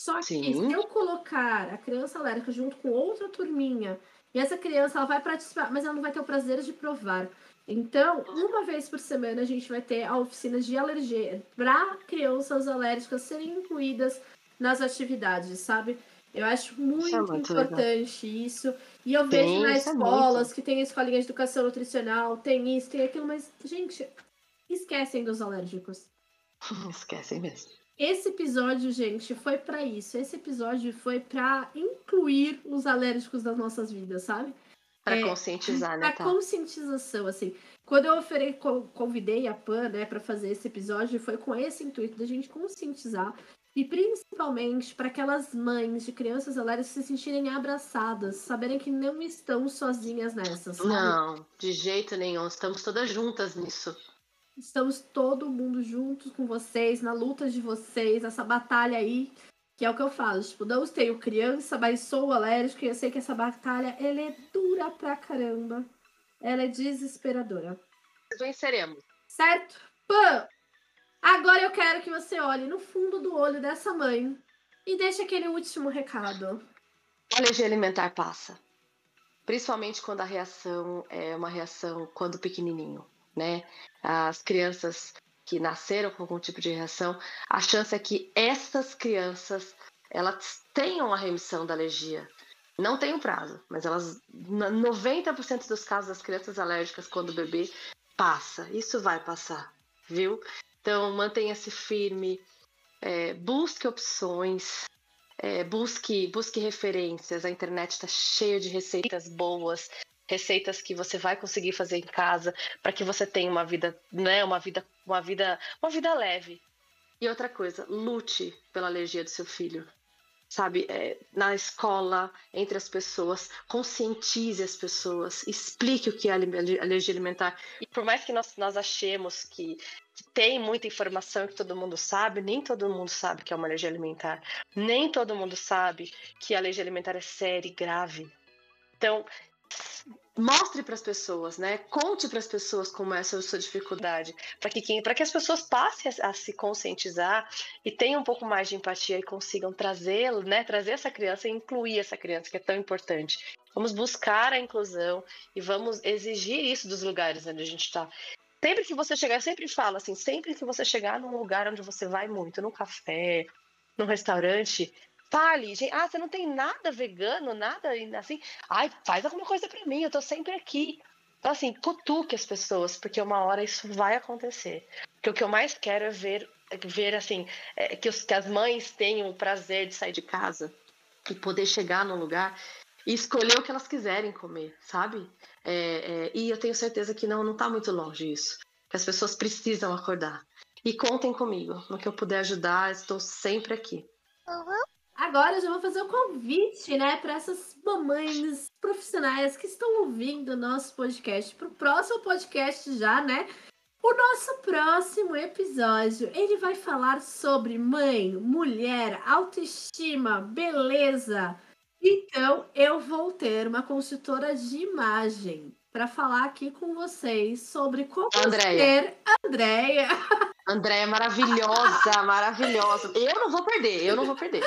Só que Sim. se eu colocar a criança alérgica junto com outra turminha, e essa criança ela vai participar, mas ela não vai ter o prazer de provar. Então, uma vez por semana a gente vai ter a oficina de alergia para crianças alérgicas serem incluídas nas atividades, sabe? Eu acho muito, isso é muito importante legal. isso. E eu vejo nas é escolas é que tem escolinha de educação nutricional, tem isso, tem aquilo, mas, gente, esquecem dos alérgicos. Esquecem mesmo. Esse episódio, gente, foi para isso. Esse episódio foi para incluir os alérgicos das nossas vidas, sabe? Para é, conscientizar, né? Para conscientização, assim. Quando eu oferei, convidei a Pan, né, para fazer esse episódio, foi com esse intuito da gente conscientizar e principalmente para aquelas mães de crianças alérgicas se sentirem abraçadas, saberem que não estão sozinhas nessas. Sabe? Não, de jeito nenhum. Estamos todas juntas nisso. Estamos todo mundo juntos com vocês, na luta de vocês, essa batalha aí, que é o que eu falo. Tipo, não tenho criança, mas sou alérgico e eu sei que essa batalha, ela é dura pra caramba. Ela é desesperadora. Venceremos. Certo? Pã! Agora eu quero que você olhe no fundo do olho dessa mãe e deixe aquele último recado. A alergia alimentar passa. Principalmente quando a reação é uma reação quando pequenininho, né? As crianças que nasceram com algum tipo de reação, a chance é que essas crianças elas tenham a remissão da alergia. Não tem um prazo, mas elas 90% dos casos das crianças alérgicas quando bebê passa. Isso vai passar, viu? Então, mantenha-se firme, é, busque opções, é, busque, busque referências. A internet está cheia de receitas boas, receitas que você vai conseguir fazer em casa para que você tenha uma vida, né, uma vida, uma vida, uma vida leve. E outra coisa, lute pela alergia do seu filho sabe, é, na escola, entre as pessoas, conscientize as pessoas, explique o que é alergia alimentar. E por mais que nós, nós achemos que, que tem muita informação que todo mundo sabe, nem todo mundo sabe que é uma alergia alimentar. Nem todo mundo sabe que a alergia alimentar é séria e grave. Então, mostre para as pessoas, né? Conte para as pessoas como é a sua, dificuldade, para que, para que as pessoas passem a, a, se conscientizar e tenham um pouco mais de empatia e consigam trazê-lo, né? Trazer essa criança e incluir essa criança que é tão importante. Vamos buscar a inclusão e vamos exigir isso dos lugares onde a gente está. Sempre que você chegar, eu sempre falo assim, sempre que você chegar num lugar onde você vai muito, num café, num restaurante, Fale, gente, ah, você não tem nada vegano, nada assim. Ai, faz alguma coisa para mim, eu tô sempre aqui. Então, assim, cutuque as pessoas, porque uma hora isso vai acontecer. Porque o que eu mais quero é ver, é ver assim, é, que, os, que as mães tenham o prazer de sair de casa e poder chegar num lugar e escolher o que elas quiserem comer, sabe? É, é, e eu tenho certeza que não, não tá muito longe isso. Que as pessoas precisam acordar. E contem comigo. No que eu puder ajudar, estou sempre aqui. Uhum. Agora eu já vou fazer o um convite, né, para essas mamães profissionais que estão ouvindo o nosso podcast, para o próximo podcast já, né? O nosso próximo episódio, ele vai falar sobre mãe, mulher, autoestima, beleza. Então, eu vou ter uma consultora de imagem para falar aqui com vocês sobre como Andréia. ser Andréia. Andréia é maravilhosa, maravilhosa. Eu não vou perder, eu não vou perder.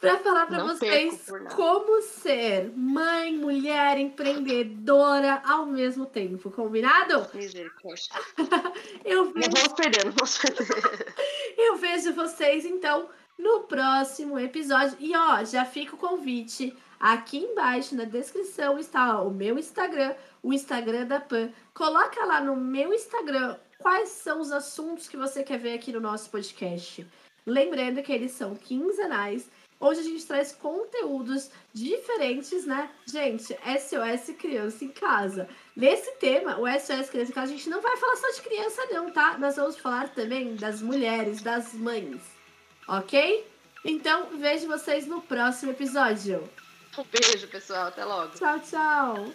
Para falar para vocês como ser mãe, mulher, empreendedora ao mesmo tempo, combinado? Misericórdia. eu vejo... Não vamos perder, não vamos perder. eu vejo vocês então no próximo episódio. E ó, já fica o convite. Aqui embaixo na descrição está o meu Instagram, o Instagram da Pan. Coloca lá no meu Instagram quais são os assuntos que você quer ver aqui no nosso podcast. Lembrando que eles são quinzenais Hoje a gente traz conteúdos diferentes, né? Gente, SOS Criança em Casa. Nesse tema, o SOS Criança em Casa, a gente não vai falar só de criança, não, tá? Nós vamos falar também das mulheres, das mães. Ok? Então, vejo vocês no próximo episódio. Um beijo, pessoal. Até logo. Tchau, tchau.